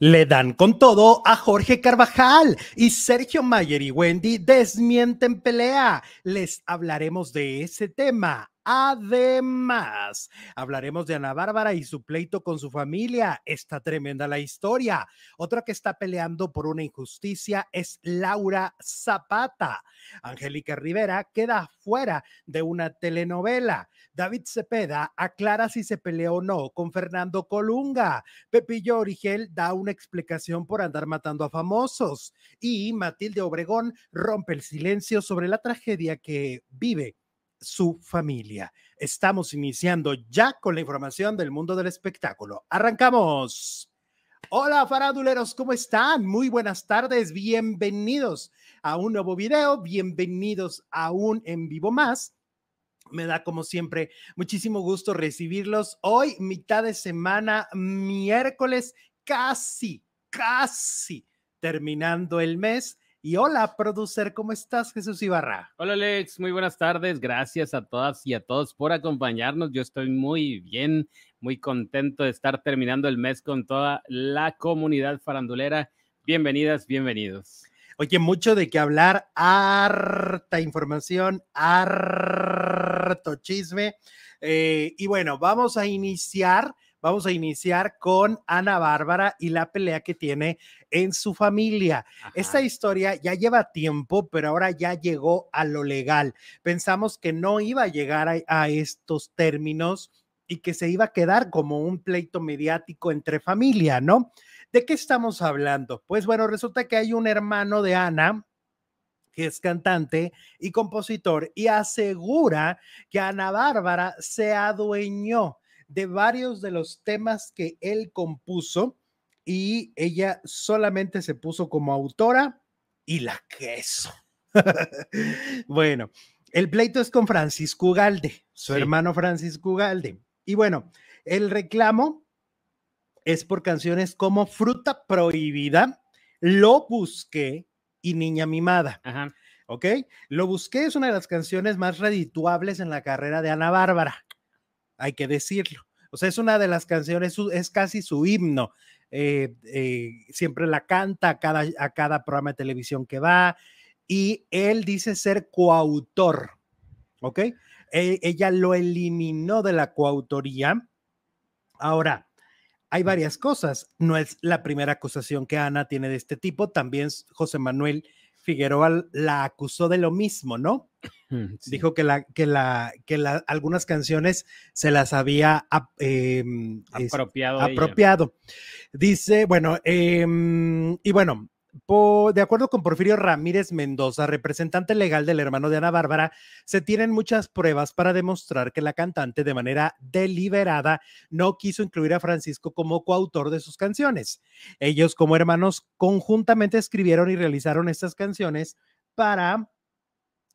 Le dan con todo a Jorge Carvajal y Sergio Mayer y Wendy desmienten pelea. Les hablaremos de ese tema. Además, hablaremos de Ana Bárbara y su pleito con su familia. Está tremenda la historia. Otra que está peleando por una injusticia es Laura Zapata. Angélica Rivera queda fuera de una telenovela. David Cepeda aclara si se peleó o no con Fernando Colunga. Pepillo Origel da una explicación por andar matando a famosos. Y Matilde Obregón rompe el silencio sobre la tragedia que vive su familia. Estamos iniciando ya con la información del mundo del espectáculo. Arrancamos. Hola faráduleros, ¿cómo están? Muy buenas tardes, bienvenidos a un nuevo video, bienvenidos a un en vivo más. Me da como siempre muchísimo gusto recibirlos hoy, mitad de semana, miércoles, casi, casi terminando el mes y hola, producer, ¿cómo estás, Jesús Ibarra? Hola, Alex, muy buenas tardes. Gracias a todas y a todos por acompañarnos. Yo estoy muy bien, muy contento de estar terminando el mes con toda la comunidad farandulera. Bienvenidas, bienvenidos. Oye, mucho de qué hablar, harta información, harto chisme. Eh, y bueno, vamos a iniciar vamos a iniciar con Ana Bárbara y la pelea que tiene en su familia. Esta historia ya lleva tiempo, pero ahora ya llegó a lo legal. Pensamos que no iba a llegar a, estos términos y que se iba a quedar como un pleito mediático entre familia, ¿no? ¿De qué estamos hablando? Pues bueno, resulta que hay un hermano de Ana, que es cantante y compositor, y asegura que Ana Bárbara se adueñó de varios de los temas que él compuso y ella solamente se puso como autora y la queso. bueno, el pleito es con Francisco Galde, su hermano Francisco Galde. Y bueno, el reclamo es por canciones como Fruta Prohibida, Lo Busqué y Niña Mimada. ¿Ok? Lo Busqué es una de las canciones más redituables en la carrera de Ana Bárbara hay que decirlo. O sea, es una de las canciones, es casi su himno. Eh, eh, siempre la canta a cada, a cada programa de televisión que va y él dice ser coautor, ¿ok? E, ella lo eliminó de la coautoría. Ahora, hay varias cosas. No es la primera acusación que Ana tiene de este tipo. También José Manuel Figueroa la acusó de lo mismo, ¿no? Dijo que, la, que, la, que la, algunas canciones se las había em, apropiado. apropiado. Dice, bueno, em, y bueno, de acuerdo con Porfirio Ramírez Mendoza, representante legal del hermano de Ana Bárbara, se tienen muchas pruebas para demostrar que la cantante de manera deliberada no quiso incluir a Francisco como coautor de sus canciones. Ellos como hermanos conjuntamente escribieron y realizaron estas canciones para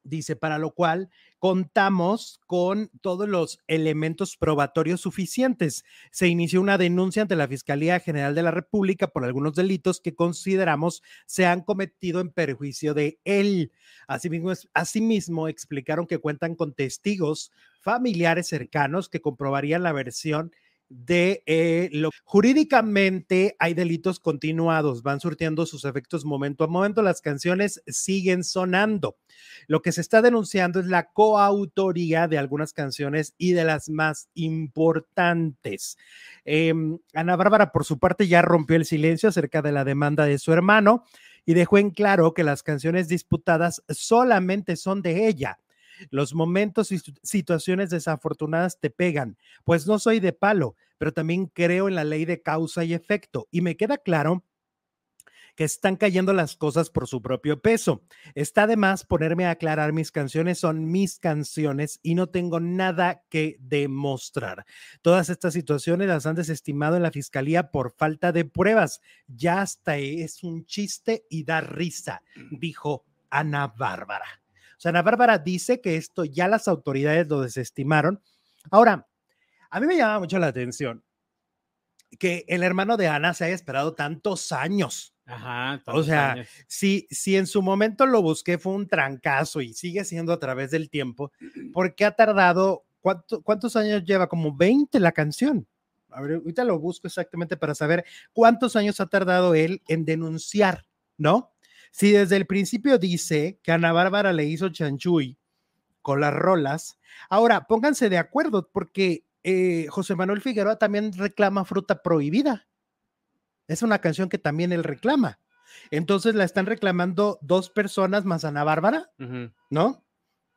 dice, para lo cual contamos con todos los elementos probatorios suficientes. Se inició una denuncia ante la Fiscalía General de la República por algunos delitos que consideramos se han cometido en perjuicio de él. Asimismo, asimismo explicaron que cuentan con testigos familiares cercanos que comprobarían la versión de eh, lo jurídicamente hay delitos continuados, van surtiendo sus efectos momento a momento, las canciones siguen sonando. Lo que se está denunciando es la coautoría de algunas canciones y de las más importantes. Em, Ana Bárbara, por su parte, ya rompió el silencio acerca de la demanda de su hermano y dejó en claro que las canciones disputadas solamente son de ella los momentos y situaciones desafortunadas te pegan, pues no soy de palo, pero también creo en la ley de causa y efecto y me queda claro que están cayendo las cosas por su propio peso. Está de más ponerme a aclarar mis canciones, son mis canciones y no tengo nada que demostrar. Todas estas situaciones las han desestimado en la fiscalía por falta de pruebas. Ya hasta es un chiste y da risa, mm. dijo Ana Bárbara. Ana Bárbara dice que esto ya las autoridades lo desestimaron. Ahora, a mí me llama mucho la atención que el hermano de Ana se haya esperado tantos años. Ajá. O sea, si, si en su momento lo busqué fue un trancazo y sigue siendo a través del tiempo, ¿por qué ha tardado? ¿Cuántos años lleva? Como 20 la canción. A ver, ahorita lo busco exactamente para saber cuántos años ha tardado él en denunciar, ¿no? Si desde el principio dice que Ana Bárbara le hizo chanchuy con las rolas, ahora pónganse de acuerdo porque eh, José Manuel Figueroa también reclama fruta prohibida. Es una canción que también él reclama. Entonces la están reclamando dos personas más Ana Bárbara, ¿no?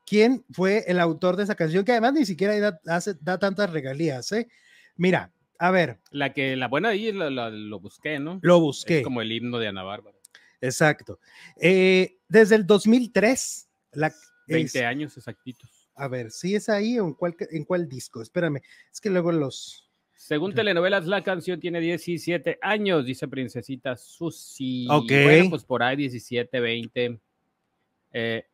¿Quién fue el autor de esa canción? Que además ni siquiera da, da tantas regalías, ¿eh? Mira, a ver. La que, la buena ahí lo, busqué, ¿no? Lo busqué. como el himno de Ana Bárbara. Exacto. Eh, desde el 2003, la, 20 años exactitos. A ver, si es ahí o en cuál, en cuál disco? Espérame, es que luego los... Según telenovelas, la canción tiene 17 años, dice Princesita Susi. Ok. Bueno, pues por ahí 17, 20. Eh,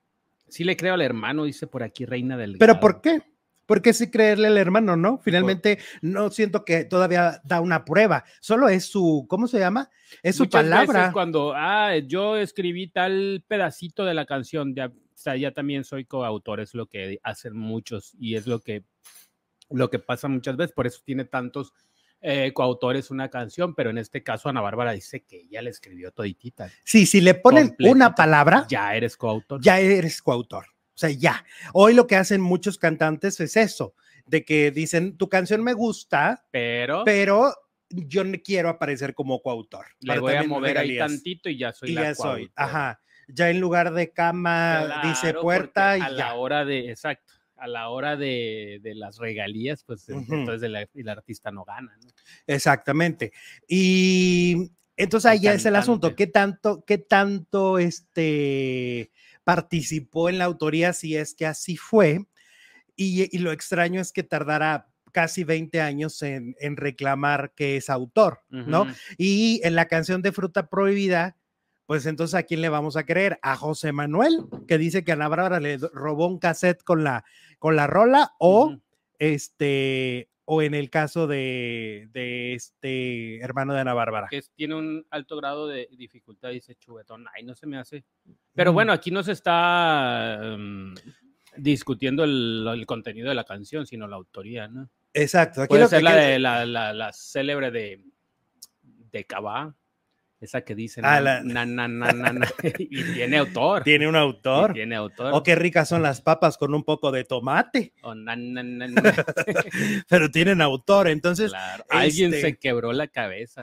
sí le creo al hermano, dice por aquí Reina del... ¿Pero por qué? ¿Por qué sí creerle al hermano, no? Finalmente, no siento que todavía da una prueba. Solo es su, ¿cómo se llama? Es su palabra. cuando, ah, yo escribí tal pedacito de la canción, ya, o sea, ya también soy coautor, es lo que hacen muchos y es lo que, lo que pasa muchas veces. Por eso tiene tantos eh, coautores una canción, pero en este caso Ana Bárbara dice que ella le escribió toditita. Sí, si le ponen una palabra, ya eres coautor. Ya eres coautor. O sea, ya. Hoy lo que hacen muchos cantantes es eso, de que dicen, tu canción me gusta, pero, pero yo no quiero aparecer como coautor. Le voy a mover ahí tantito y ya soy y la ya soy, ajá. Ya en lugar de cama dice puerta y a la hora de, exacto, a la hora de, de las regalías, pues entonces el, artista no gana. ¿no? Exactamente. Y entonces ahí ya es el asunto, ¿qué tanto, qué tanto este participó en la autoría si es que así fue. Y, lo extraño es que tardara casi 20 años en, reclamar que es autor, ¿no? Y en la canción de Fruta Prohibida, pues entonces a quién le vamos a creer? A José Manuel, que dice que Ana Bárbara le robó un cassette con la, con la rola, o este, o en el caso de, este hermano de Ana Bárbara. Que tiene un alto grado de dificultad, dice Chubetón. Ay, no se me hace. Pero bueno, aquí no se está em, discutiendo el, contenido de la canción, sino la autoría, ¿no? Exacto. Aquí Puede ser la, de, la, la, la, célebre de, de Cabá. Esa que dice ah, na, na, na, y tiene autor. Tiene un autor. tiene autor. O qué ricas son las papas con un poco de tomate. O Pero tienen autor, entonces. Alguien este se quebró la cabeza.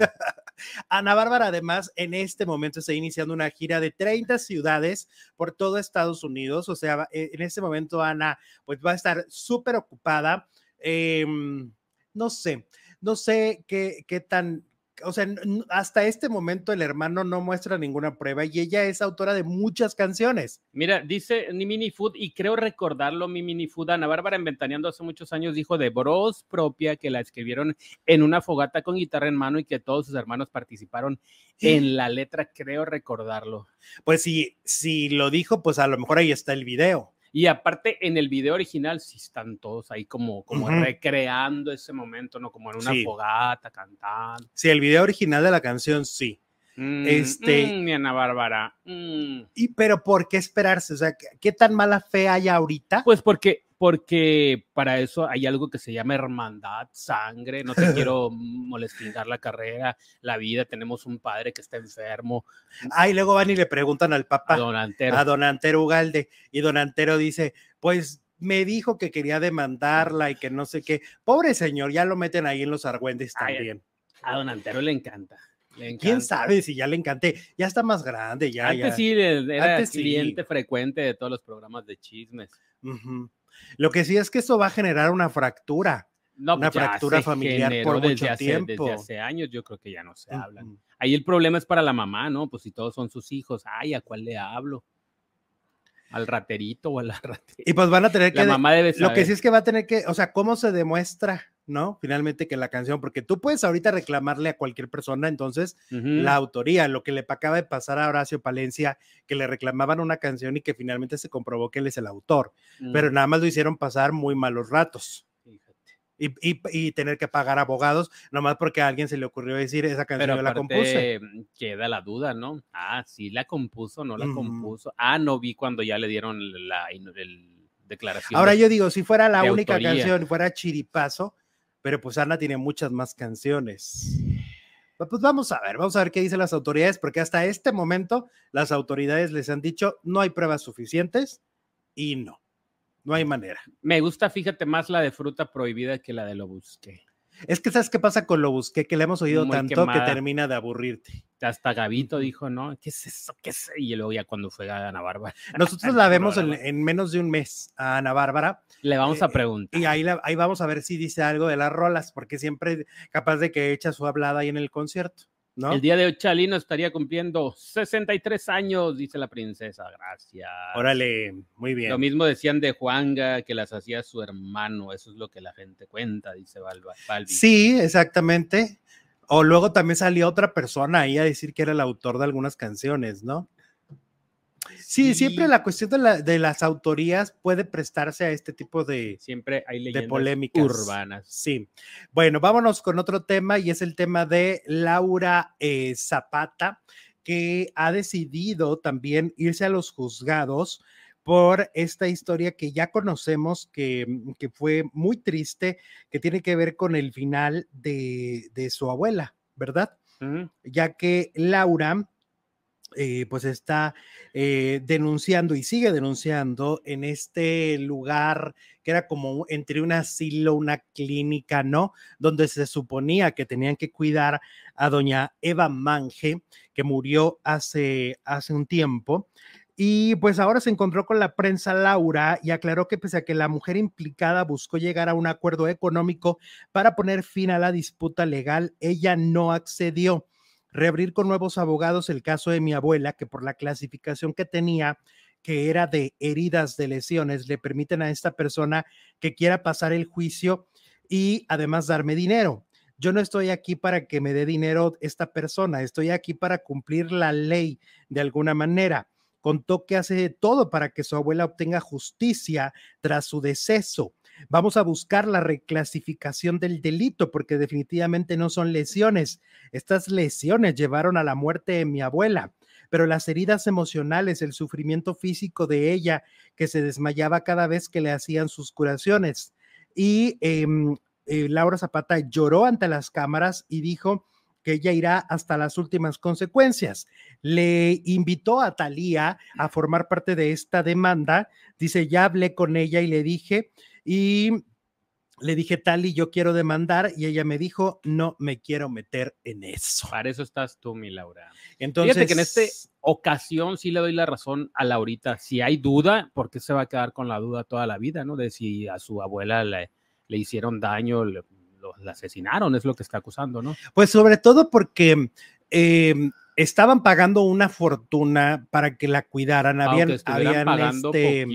Ana Bárbara, además, en este momento está iniciando una gira de 30 ciudades por todo Estados Unidos. O sea, e, en este momento Ana, pues va a estar súper ocupada. Em, no sé, no sé qué, qué tan o sea, hasta este momento el hermano no muestra ninguna prueba y ella es autora de muchas canciones. Mira, dice Mini Food, y creo recordarlo, mi Mini Food, Ana Bárbara Inventaneando hace muchos años dijo de Bros propia que la escribieron en una fogata con guitarra en mano y que todos sus hermanos participaron en la letra, creo recordarlo. Pues sí, si lo dijo, pues a lo mejor ahí está el video. Y aparte, en el video original sí están todos ahí como, como recreando ese momento, ¿no? Como en una fogata, cantando. Sí, el video original de la canción sí. Mm, este. Mm, mi Ana Bárbara. Mm. Y pero ¿por qué esperarse? O sea, ¿qué tan mala fe hay ahorita? Pues porque porque para eso hay algo que se llama hermandad, sangre, no te quiero molestar la carrera, la vida, tenemos un padre que está enfermo. Ah, y luego van y le preguntan al papá, a don Antero, a don Antero Ugalde, y don Antero dice, pues me dijo que quería demandarla y que no sé qué. Pobre señor, ya lo meten ahí en los argüendes también. a don Antero le encanta. ¿Quién sabe si ya le encanté? Ya está más grande, ya. Antes sí, era cliente frecuente de todos los programas de chismes. Lo que sí es que eso va a generar una fractura. una pues fractura familiar por mucho tiempo. Desde hace años yo creo que ya no se hablan. Ahí el problema es para la mamá, ¿no? Pues si todos son sus hijos, ay, ¿a cuál le hablo? al raterito o a la raterita. Y pues van a tener que. La mamá debe Lo que sí es que va a tener que. O sea, ¿cómo se demuestra, no? Finalmente que la canción. Porque tú puedes ahorita reclamarle a cualquier persona, entonces, la autoría. Lo que le acaba de pasar a Horacio Palencia, que le reclamaban una canción y que finalmente se comprobó que él es el autor. Pero nada más lo hicieron pasar muy malos ratos y, tener que pagar abogados, nomás porque a alguien se le ocurrió decir esa canción yo la compuse. Mm, queda la duda, ¿no? Ah, sí la compuso, no la compuso. Ah, no vi cuando ya le dieron la declaración. Ahora yo digo, si fuera la única canción, fuera Chiripazo, pero pues Ana tiene muchas más canciones. Pues vamos a ver, vamos a ver qué dicen las autoridades, porque hasta este momento las autoridades les han dicho no hay pruebas suficientes y no, no hay manera. Me gusta, fíjate, más la de fruta prohibida que la de lo busqué. Es que sabes qué pasa con lo busqué, que le hemos oído tanto que termina de aburrirte. Hasta Gavito dijo, ¿no? ¿Qué es eso? ¿Qué es? Y luego ya cuando fue a Ana Bárbara. Nosotros la vemos en, menos de un mes a Ana Bárbara. Le vamos a eh, preguntar. Y ahí, ahí vamos a ver si dice algo de las rolas, porque siempre capaz de que echa su hablada ahí en el concierto. El día de hoy Chalino estaría cumpliendo 63 años, dice la princesa. Gracias. Órale, muy bien. Lo mismo decían de Juanga, que las hacía su hermano. Eso es lo que la gente cuenta, dice Balbi. Sí, exactamente. O luego también salió otra persona ahí a decir que era el autor de algunas canciones, ¿no? Sí, siempre la cuestión de, las autorías puede prestarse a este tipo de, siempre hay de polémicas urbanas. Sí. Bueno, vámonos con otro tema y es el tema de Laura eh, Zapata, que ha decidido también irse a los juzgados por esta historia que ya conocemos, que, que fue muy triste, que tiene que ver con el final de, su abuela, ¿verdad? Ya que Laura eh, pues está eh, denunciando y sigue denunciando en este lugar que era como entre un asilo, una clínica, ¿no? Donde se suponía que tenían que cuidar a doña Eva Mange, que murió hace, hace un tiempo. Y pues ahora se encontró con la prensa Laura y aclaró que pese a que la mujer implicada buscó llegar a un acuerdo económico para poner fin a la disputa legal, ella no accedió reabrir con nuevos abogados el caso de mi abuela, que por la clasificación que tenía, que era de heridas de lesiones, le permiten a esta persona que quiera pasar el juicio y además darme dinero. Yo no estoy aquí para que me dé dinero esta persona, estoy aquí para cumplir la ley de alguna manera. Contó que hace todo para que su abuela obtenga justicia tras su deceso. Vamos a buscar la reclasificación del delito porque definitivamente no son lesiones. Estas lesiones llevaron a la muerte de mi abuela, pero las heridas emocionales, el sufrimiento físico de ella, que se desmayaba cada vez que le hacían sus curaciones. Y em, eh, Laura Zapata lloró ante las cámaras y dijo que ella irá hasta las últimas consecuencias. Le invitó a Talía a formar parte de esta demanda. Dice, ya hablé con ella y le dije y le dije, Tali, yo quiero demandar y ella me dijo, no me quiero meter en eso. Para eso estás tú, mi Laura. Entonces, Fíjate que en esta ocasión sí le doy la razón a Laurita. Si hay duda, ¿por qué se va a quedar con la duda toda la vida, no? De si a su abuela le, le hicieron daño, le, la asesinaron, es lo que está acusando, ¿no? Pues sobre todo porque eh, estaban pagando una fortuna para que la cuidaran, habían, este,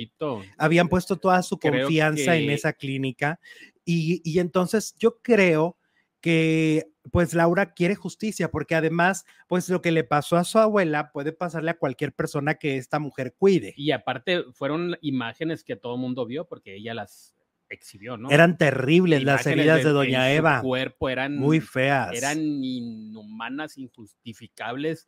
habían puesto toda su confianza en esa clínica y, y, entonces yo creo que pues Laura quiere justicia porque además pues lo que le pasó a su abuela puede pasarle a cualquier persona que esta mujer cuide. Y aparte fueron imágenes que todo el mundo vio porque ella las exhibió, ¿no? Eran terribles las heridas de, Doña Eva. Su cuerpo eran muy feas. Eran inhumanas, injustificables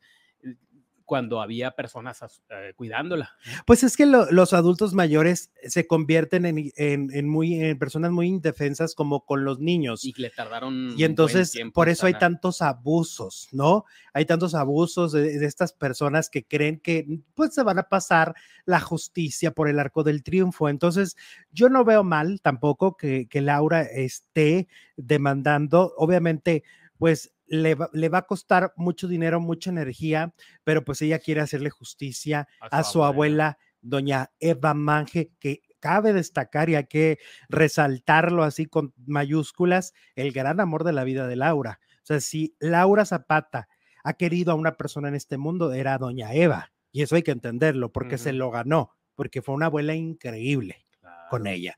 cuando había personas eh, cuidándola. Pues es que los adultos mayores se convierten en, muy, en personas muy indefensas como con los niños. Y le tardaron. Y entonces, por eso hay tantos abusos, ¿no? Hay tantos abusos de, estas personas que creen que pues se van a pasar la justicia por el arco del triunfo. Entonces, yo no veo mal tampoco que, que Laura esté demandando, obviamente, pues le va, a costar mucho dinero, mucha energía, pero pues ella quiere hacerle justicia a su, abuela. doña Eva Mange, que cabe destacar y hay que resaltarlo así con mayúsculas, el gran amor de la vida de Laura. O sea, si Laura Zapata ha querido a una persona en este mundo, era doña Eva. Y eso hay que entenderlo, porque se lo ganó, porque fue una abuela increíble con ella.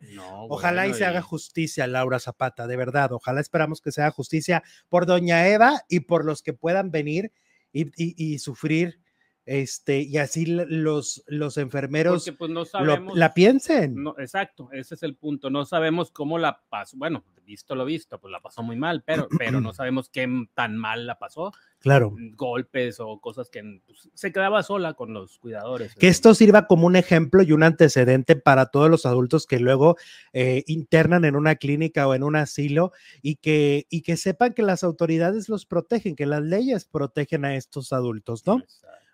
ojalá y se haga justicia, Laura Zapata, de verdad. Ojalá esperamos que se haga justicia por doña Eva y por los que puedan venir y, sufrir este, y así los, los enfermeros Porque pues no sabemos. la piensen. No, exacto, ese es el punto. No sabemos cómo la pasó. Bueno, visto lo visto, pues la pasó muy mal, pero, pero no sabemos qué tan mal la pasó. Claro. Golpes o cosas que pues, se quedaba sola con los cuidadores. Que esto sirva como un ejemplo y un antecedente para todos los adultos que luego eh, internan en una clínica o en un asilo y que, y que sepan que las autoridades los protegen, que las leyes protegen a estos adultos, ¿no?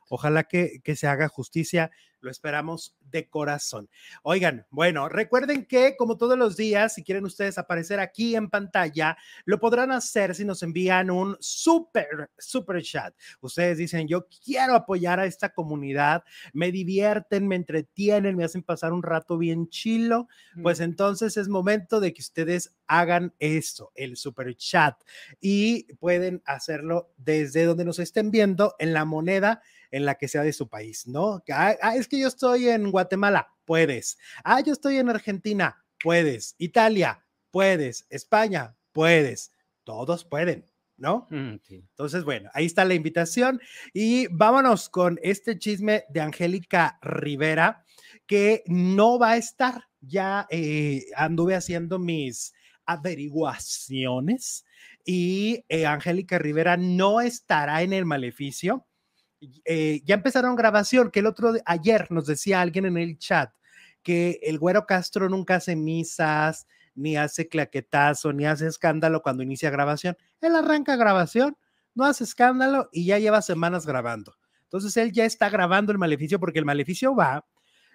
Ojalá que, se haga justicia, lo esperamos de corazón. Oigan, bueno, recuerden que como todos los días, si quieren ustedes aparecer aquí en pantalla, lo podrán hacer si nos envían un super, super chat. Ustedes dicen, yo quiero apoyar a esta comunidad, me divierten, me entretienen, me hacen pasar un rato bien chilo, pues entonces es momento de que ustedes hagan eso, el super chat, y pueden hacerlo desde donde nos estén viendo en la moneda en la que sea de su país, ¿no? Ah, ah, es que yo estoy en Guatemala, puedes. Ah, yo estoy en Argentina, puedes. Italia, puedes. España, puedes. Todos pueden. ¿no? Mm, Entonces, bueno, ahí está la invitación y vámonos con este chisme de Angélica Rivera que no va a estar. Ya eh, anduve haciendo mis averiguaciones y eh, Angélica Rivera no estará en el maleficio. Eh, ya empezaron grabación, que el otro, ayer nos decía alguien en el chat que el güero Castro nunca hace misas, ni hace claquetazo, ni hace escándalo cuando inicia grabación. Él arranca grabación, no hace escándalo y ya lleva semanas grabando. Entonces él ya está grabando el maleficio porque el maleficio va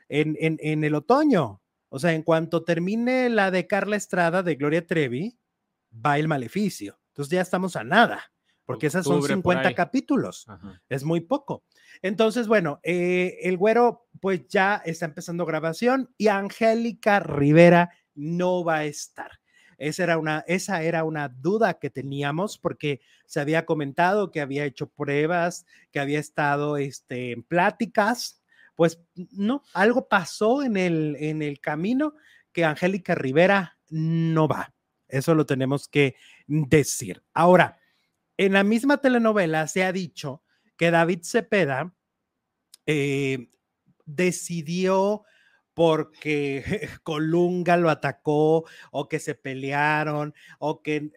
en, en, en el otoño. O sea, en cuanto termine la de Carla Estrada de Gloria Trevi, va el maleficio. Entonces ya estamos a nada porque esas son 50 capítulos, es muy poco. Entonces, bueno, eh, el güero pues ya está empezando grabación y Angélica Rivera no va a estar. Esa era, una, esa era una duda que teníamos porque se había comentado que había hecho pruebas, que había estado este, en pláticas. Pues no, algo pasó en el, en el camino que Angélica Rivera no va. Eso lo tenemos que decir. Ahora, en la misma telenovela se ha dicho que David Cepeda eh, decidió porque Colunga lo atacó o que se pelearon o que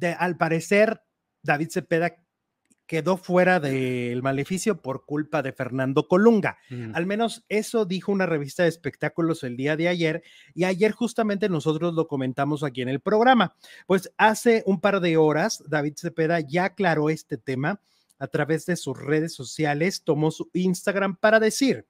eh, al parecer David Cepeda quedó fuera del maleficio por culpa de Fernando Colunga. Al menos eso dijo una revista de espectáculos el día de ayer y ayer justamente nosotros lo comentamos aquí en el programa. Pues hace un par de horas David Cepeda ya aclaró este tema a través de sus redes sociales, tomó su Instagram para decir,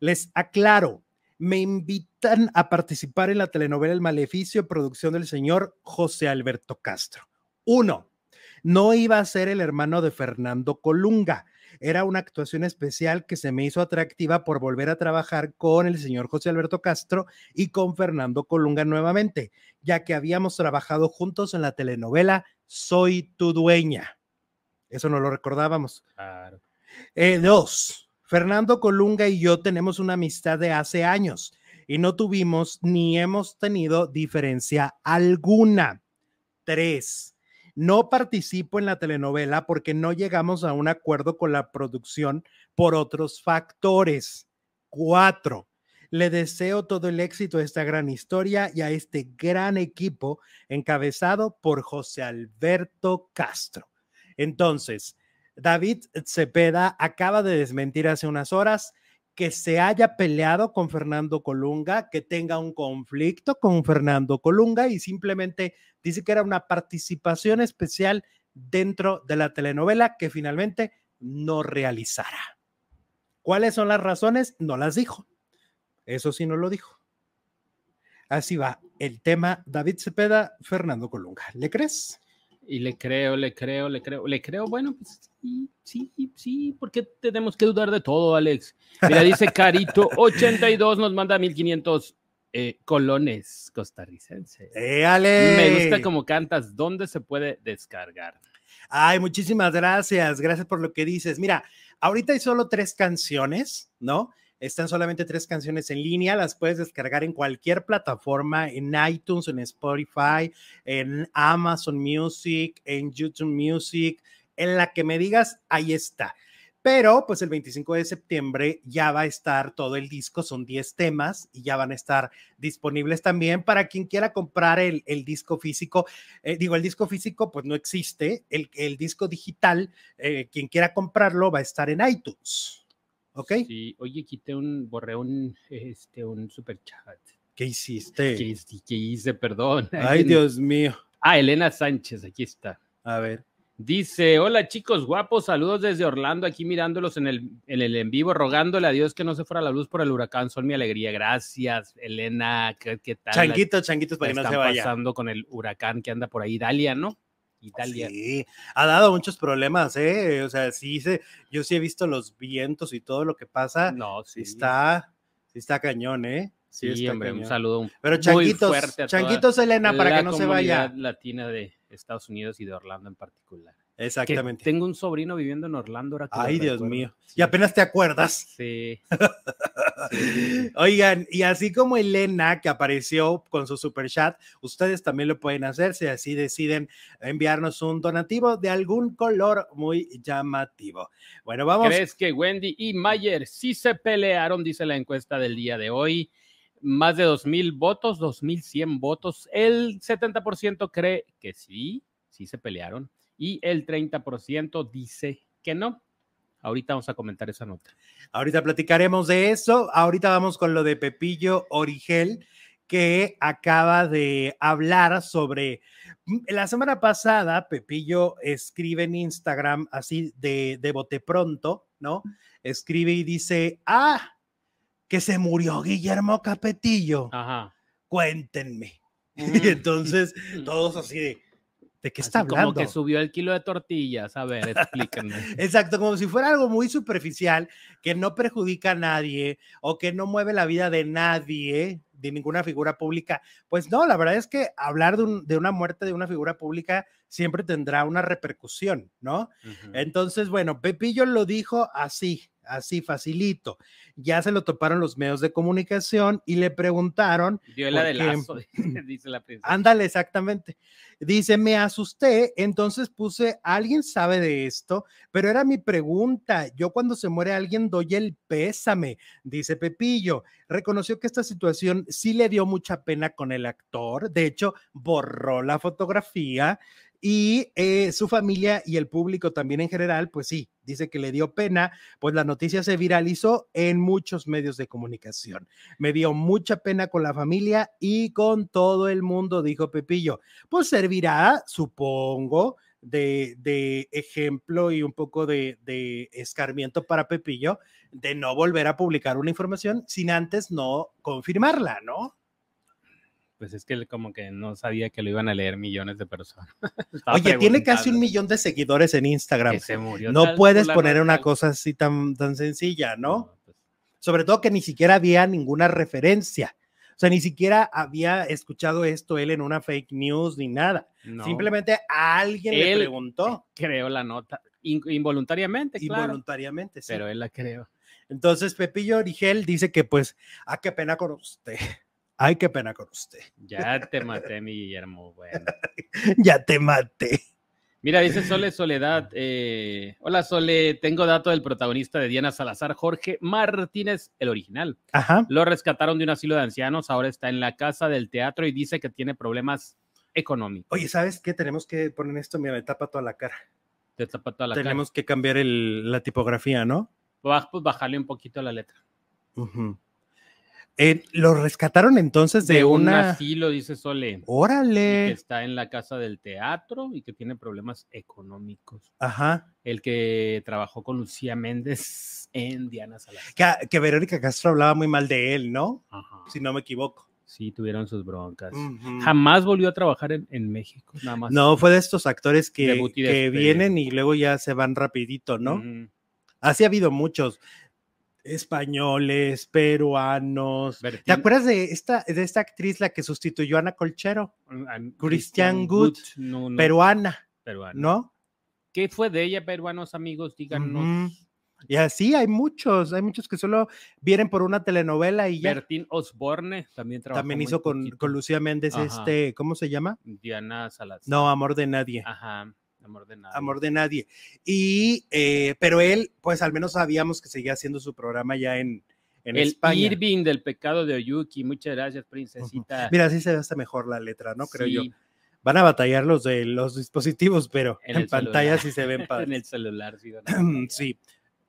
les aclaro, me invitan a participar en la telenovela El Maleficio, producción del señor José Alberto Castro. Uno, no iba a ser el hermano de Fernando Colunga. Era una actuación especial que se me hizo atractiva por volver a trabajar con el señor José Alberto Castro y con Fernando Colunga nuevamente, ya que habíamos trabajado juntos en la telenovela Soy tu dueña. Eso no lo recordábamos. Eh, dos, Fernando Colunga y yo tenemos una amistad de hace años y no tuvimos ni hemos tenido diferencia alguna. Tres, no participo en la telenovela porque no llegamos a un acuerdo con la producción por otros factores. Cuatro, le deseo todo el éxito a esta gran historia y a este gran equipo encabezado por José Alberto Castro. Entonces, David Cepeda acaba de desmentir hace unas horas que se haya peleado con Fernando Colunga, que tenga un conflicto con Fernando Colunga y simplemente dice que era una participación especial dentro de la telenovela que finalmente no realizará. ¿Cuáles son las razones? No las dijo. Eso sí no lo dijo. Así va el tema David Cepeda, Fernando Colunga. ¿Le crees? Y le creo, le creo, le creo, le creo. Bueno, pues sí, sí, sí, porque tenemos que dudar de todo, Alex. Mira, dice Carito 82, nos manda 1500 eh, colones costarricenses. ¡Eh, Ale! Me gusta cómo cantas. ¿Dónde se puede descargar? Ay, muchísimas gracias. Gracias por lo que dices. Mira, ahorita hay solo tres canciones, ¿no? Están solamente tres canciones en línea, las puedes descargar en cualquier plataforma, en iTunes, en Spotify, en Amazon Music, en YouTube Music, en la que me digas, ahí está. Pero pues el 25 de septiembre ya va a estar todo el disco, son 10 temas y ya van a estar disponibles también para quien quiera comprar el, disco físico. Eh, digo, el disco físico pues no existe, el, el disco digital, eh, quien quiera comprarlo va a estar en iTunes. ¿Ok? Sí, oye, quité un, borré un, este, un super chat. ¿Qué hiciste? ¿Qué, qué hice? Perdón. Ay, Dios mío. Ah, Elena Sánchez, aquí está. A ver. Dice, hola chicos guapos, saludos desde Orlando, aquí mirándolos en el, en el en vivo, rogándole a Dios que no se fuera la luz por el huracán, son mi alegría. Gracias, Elena, ¿qué, qué tal? Changuitos, changuitos para que no se vaya. pasando con el huracán que anda por ahí, Italia, ¿no? Italia. Sí, ha dado muchos problemas, ¿eh? O sea, sí, se, yo sí he visto los vientos y todo lo que pasa. No, Sí está, sí está cañón, ¿eh? Sí, hombre, un saludo Pero muy changuitos, fuerte a toda changuitos, Elena, para que no se vaya. latina de Estados Unidos y de Orlando en particular. Que Exactamente. tengo un sobrino viviendo en Orlando. ahora que Ay, Dios recuerdo. mío. Sí. Y apenas te acuerdas. Sí. Sí. Oigan, y así como Elena que apareció con su super chat, ustedes también lo pueden hacer si así deciden enviarnos un donativo de algún color muy llamativo. Bueno, vamos. ¿Crees que Wendy y Mayer sí se pelearon? Dice la encuesta del día de hoy. Más de 2.000 votos, 2.100 votos. El 70% cree que sí, sí se pelearon. Y el 30% dice que no. Ahorita vamos a comentar esa nota. Ahorita platicaremos de eso. Ahorita vamos con lo de Pepillo Origel, que acaba de hablar sobre. mm, La semana pasada, Pepillo escribe en Instagram, así de, de bote pronto, ¿no? Escribe y dice: Ah, que se murió Guillermo Capetillo. Ajá. Cuéntenme. Y entonces, todos así de. ¿De qué está Así hablando? Como que subió el kilo de tortillas. A ver, explíquenme. Exacto, como si fuera algo muy superficial, que no perjudica a nadie o que no mueve la vida de nadie, de ninguna figura pública. Pues no, la verdad es que hablar de, un- de una muerte de una figura pública siempre tendrá una repercusión, ¿no? Entonces, bueno, Pepillo lo dijo así, así facilito. Ya se lo toparon los medios de comunicación y le preguntaron Dio porque- adelazo, dice la princesa. Ándale, exactamente. Dice, me asusté, entonces puse, ¿alguien sabe de esto? Pero era mi pregunta. Yo cuando se muere alguien doy el pésame, dice Pepillo. Reconoció que esta situación sí le dio mucha pena con el actor. De hecho, borró la fotografía y eh, su familia y el público también en general, pues sí, dice que le dio pena, pues la noticia se viralizó en muchos medios de comunicación. Me dio mucha pena con la familia y con todo el mundo, dijo Pepillo. Pues servirá, supongo, de, de ejemplo y un poco de, de escarmiento para Pepillo de no volver a publicar una información sin antes no confirmarla, ¿no? Pues es que él como que no sabía que lo iban a leer millones de personas. Oye, tiene casi un millón de seguidores en Instagram. se murió No puedes poner una cosa así tan, tan sencilla, ¿no? pues, Sobre todo que ni siquiera había ninguna referencia. O sea, ni siquiera había escuchado esto él en una fake news ni nada. no, Simplemente a alguien le preguntó creo la nota in- involuntariamente, claro, involuntariamente. sí. pero él la creo. Entonces, Pepillo Origel dice que, pues, ah, qué pena con usted. Ay, qué pena con usted. Ya te maté, mi Guillermo. Bueno. ya te maté. Mira, dice Sole Soledad. eh, Hola, Sole. Tengo dato del protagonista de Diana Salazar, Jorge Martínez, el original. Ajá. Lo rescataron de un asilo de ancianos, ahora está en la casa del teatro y dice que tiene problemas económicos. Oye, ¿sabes qué? Tenemos que poner esto, mira, me tapa toda la cara. Te tapa toda la cara. Tenemos que cambiar el- la tipografía, ¿no? Baj- Pues bajarle un poquito la letra. Ujú. Eh, lo rescataron entonces de, De un una. asilo, dice Sole. y que Órale. está en la casa del teatro y que tiene problemas económicos. Ajá. El que trabajó con Lucía Méndez en Diana Salazar. Que, que Verónica Castro hablaba muy mal de él, ¿no? Ajá. Si no me equivoco. Sí, tuvieron sus broncas. Jamás volvió a trabajar en, en México, nada más. No, fue de estos actores que, que vienen y luego ya se van rapidito, ¿no? Así ha habido muchos españoles, peruanos. ¿Te acuerdas de esta, de esta actriz, la que sustituyó a Ana Colchero? An- Christian Good, no, no, Peruana. ¿no? ¿Qué fue de ella, peruanos amigos? Díganos. Ujú. Y así hay muchos, hay muchos que solo vienen por una telenovela y ya. Bertín Osborne también trabajó También hizo con, con Lucía Méndez Ajá. este, ¿cómo se llama? Diana Salazar. No, Amor de Nadie. Ajá. Amor de nadie. Amor de nadie. Y, eh, pero él, pues al menos sabíamos que seguía haciendo su programa ya en, en el España. Irving del pecado de Oyuki. Muchas gracias, princesita. Mira, así se ve hasta mejor la letra, ¿no? Creo yo. Van a batallar los de los dispositivos, pero En pantalla sí se ven en el celular, sí. Sí.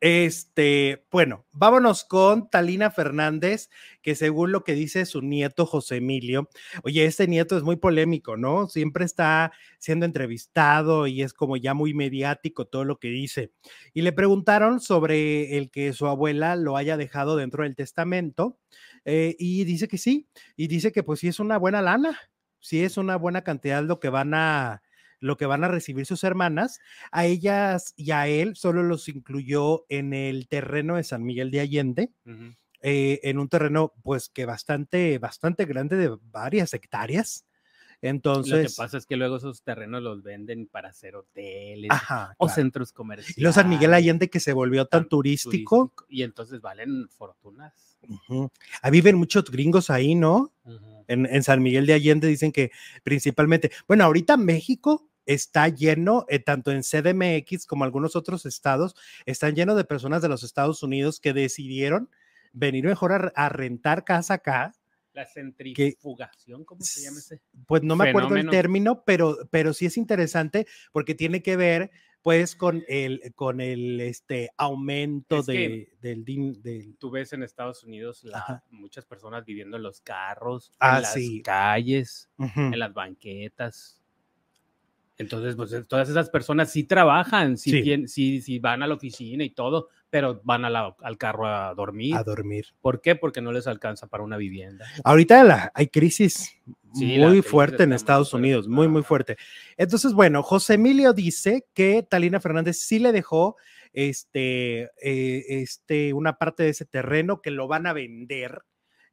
Este, bueno, vámonos con Talina Fernández, que según lo que dice su nieto José Emilio, oye, este nieto es muy polémico, ¿no? Siempre está siendo entrevistado y es como ya muy mediático todo lo que dice. Y le preguntaron sobre el que su abuela lo haya dejado dentro del testamento eh, y dice que sí, y dice que pues sí es una buena lana, sí es una buena cantidad lo que van a lo que van a recibir sus hermanas, a ellas y a él solo los incluyó en el terreno de San Miguel de Allende, eh, en un terreno pues que bastante, bastante grande de varias hectáreas. Lo que Entonces, pasa es que luego esos terrenos los venden para hacer hoteles ajá, o claro. centros comerciales. Y luego San Miguel Allende que se volvió tan tan turístico, Y entonces valen fortunas. ujú. Ah, viven muchos gringos ahí, ¿no? Ujú. En, en San Miguel de Allende dicen que principalmente, bueno, ahorita México está lleno, eh, tanto en CDMX como algunos otros estados, están llenos de personas de los Estados Unidos que decidieron venir mejor a, a rentar casa acá. La centrifugación, ¿cómo se llama ese? Pues no me acuerdo el término, pero, pero sí es interesante porque tiene que ver pues con el, con el este, aumento Es de, del, din- del- Tú ves en Estados Unidos la- muchas personas viviendo en los carros, Ah, en las sí. calles, en las banquetas. Entonces, pues eh, todas esas personas sí trabajan, sí, Sí. tien- sí, sí van a la oficina y todo, pero van a la- al carro a dormir. a dormir. ¿Por qué? Porque no les alcanza para una vivienda. Ahorita la, hay crisis muy crisis fuerte en Estados Unidos, muy, muy fuerte. Entonces, bueno, José Emilio dice que Talina Fernández sí le dejó este, eh, este, una parte de ese terreno que lo van a vender.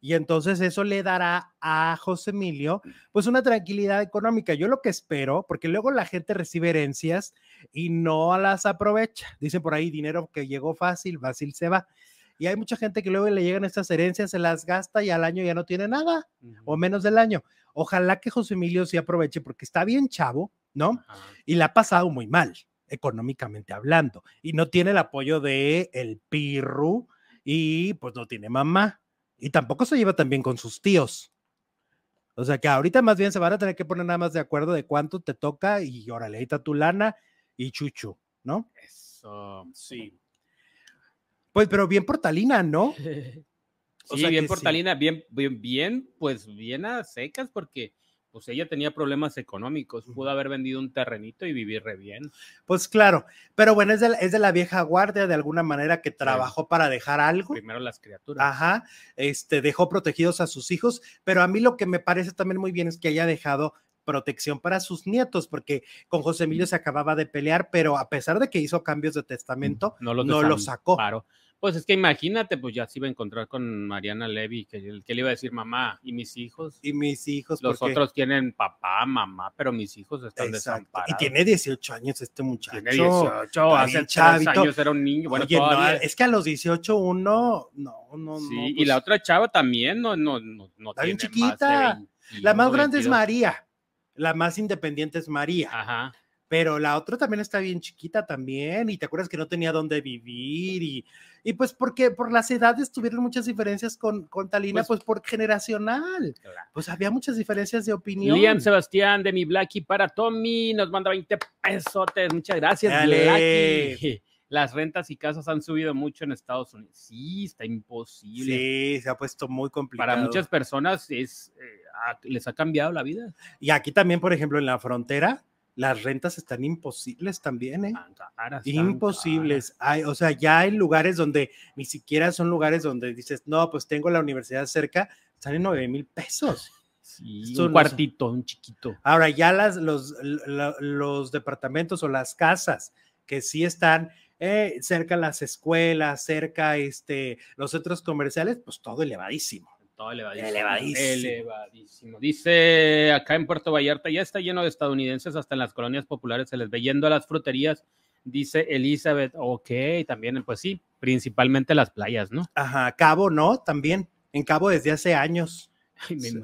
Y entonces eso le dará a José Emilio pues una tranquilidad económica. Yo lo que espero, porque luego la gente recibe herencias y no las aprovecha. Dicen por ahí dinero que llegó fácil, fácil se va. Y hay mucha gente que luego le llegan estas herencias, se las gasta y al año ya no tiene nada o menos del año. Ojalá que José Emilio sí aproveche porque está bien chavo, ¿no? Y la ha pasado muy mal, económicamente hablando. Y no tiene el apoyo de el Pirru y pues no tiene mamá. Y tampoco se lleva tan bien con sus tíos. O sea que ahorita más bien se van a tener que poner nada más de acuerdo de cuánto te toca y órale, ahí está tu lana y chuchu, ¿no? Eso. Sí. Pues, pero bien por Talina, ¿no? Sí, O sea bien por sí. Talina, bien, bien, bien, pues bien a secas, porque pues ella tenía problemas económicos, pudo haber vendido un terrenito y vivir re bien. Pues claro, pero bueno, es de, la- es de la vieja guardia de alguna manera que trabajó para dejar algo. Primero las criaturas. Ajá, este, dejó protegidos a sus hijos, pero a mí lo que me parece también muy bien es que haya dejado protección para sus nietos, porque con José Emilio se acababa de pelear, pero a pesar de que hizo cambios de testamento, no, los no lo sacó. desamparó. Pues es que imagínate, pues ya se iba a encontrar con Mariana Levy, que, que le iba a decir mamá, ¿y mis hijos? Y mis hijos, Los porque- otros tienen papá, mamá, pero mis hijos están Exacto, desamparados. Y tiene 18 años este muchacho. Tiene 18, está hace bien años era un niño. Bueno, Oye, no, es que a los 18 uno, no, no, Sí, no. y pues, la otra chava también no, no, no, no Está bien tiene chiquita. Más de La más 21, grande es 22. María, la más independiente es María. Ajá. Pero la otra también está bien chiquita también, y te acuerdas que no tenía dónde vivir, y, y pues porque por las edades tuvieron muchas diferencias con, con Talina, Pues- pues, por generacional, claro. pues había muchas diferencias de opinión. Liam Sebastián de mi Blacky para Tommy nos manda 20 pesotes. Muchas gracias, Dale. Las rentas y casas han subido mucho en Estados Unidos. Sí, está imposible. Sí, se ha puesto muy complicado. Para muchas personas es, eh, les ha cambiado la vida. Y aquí también, por ejemplo, en la frontera, las rentas están imposibles también, ¿eh? Tan caras, tan Imposibles. Hay, o sea, ya hay lugares donde ni siquiera son lugares donde dices, no, pues tengo la universidad cerca, están en 9 mil pesos. Sí, Esto un no cuartito, un chiquito. Ahora, ya las, los, lo- los departamentos o las casas que sí están eh, cerca las escuelas, cerca este, los centros comerciales, pues todo elevadísimo. Todo elevadísimo. Elevadísimo. Elevadísimo. Dice acá en Puerto Vallarta, ya está lleno de estadounidenses, hasta en las colonias populares se les ve yendo a las fruterías. Dice Elizabeth, ok, también, pues sí, principalmente las playas, ¿no? Ajá, Cabo, ¿no? También. En Cabo desde hace años.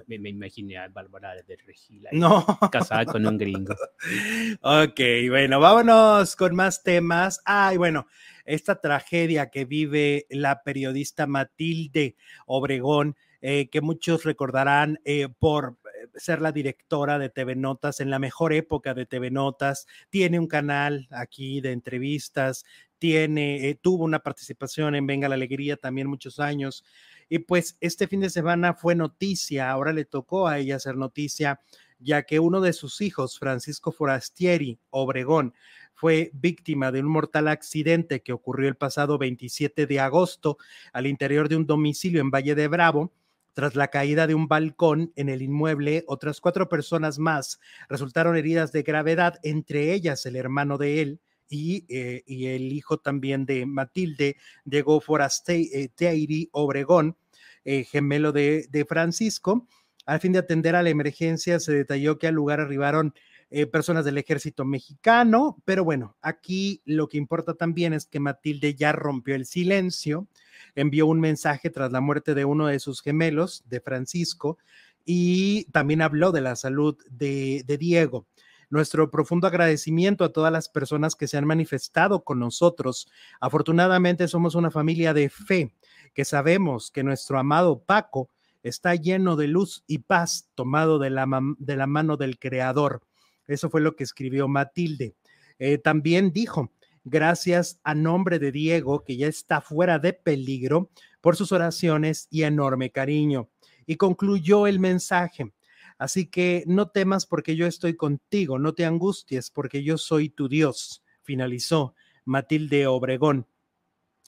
Me, me, imaginé a Bárbara de Regila. No. Casada con un gringo. ok, bueno, vámonos con más temas. Ay, bueno, esta tragedia que vive la periodista Matilde Obregón, eh, que muchos recordarán eh, por eh, ser la directora de TV Notas en la mejor época de TV Notas, tiene un canal aquí de entrevistas, tiene, tuvo una participación en Venga la Alegría también muchos años. Y pues este fin de semana fue noticia, ahora le tocó a ella hacer noticia, ya que uno de sus hijos, Francisco Forastieri Obregón, fue víctima de un mortal accidente que ocurrió el pasado 27 de agosto al interior de un domicilio en Valle de Bravo. Tras la caída de un balcón en el inmueble, otras cuatro personas más resultaron heridas de gravedad, entre ellas el hermano de él, y, eh, el hijo también de Matilde, Diego Forastieri Obregón, eh, gemelo de, Francisco. Al fin de atender a la emergencia, se detalló que al lugar arribaron eh, personas del ejército mexicano, pero bueno, aquí lo que importa también es que Matilde ya rompió el silencio, envió un mensaje tras la muerte de uno de sus gemelos, de Francisco, y también habló de la salud de, de Diego nuestro profundo agradecimiento a todas las personas que se han manifestado con nosotros. Afortunadamente somos una familia de fe que sabemos que nuestro amado Paco está lleno de luz y paz, tomado de la, de la mano del Creador. Eso fue lo que escribió Matilde. Eh, también dijo, gracias a nombre de Diego, que ya está fuera de peligro, por sus oraciones y enorme cariño. Y concluyó el mensaje. Así que no temas porque yo estoy contigo, no te angusties porque yo soy tu Dios, finalizó Matilde Obregón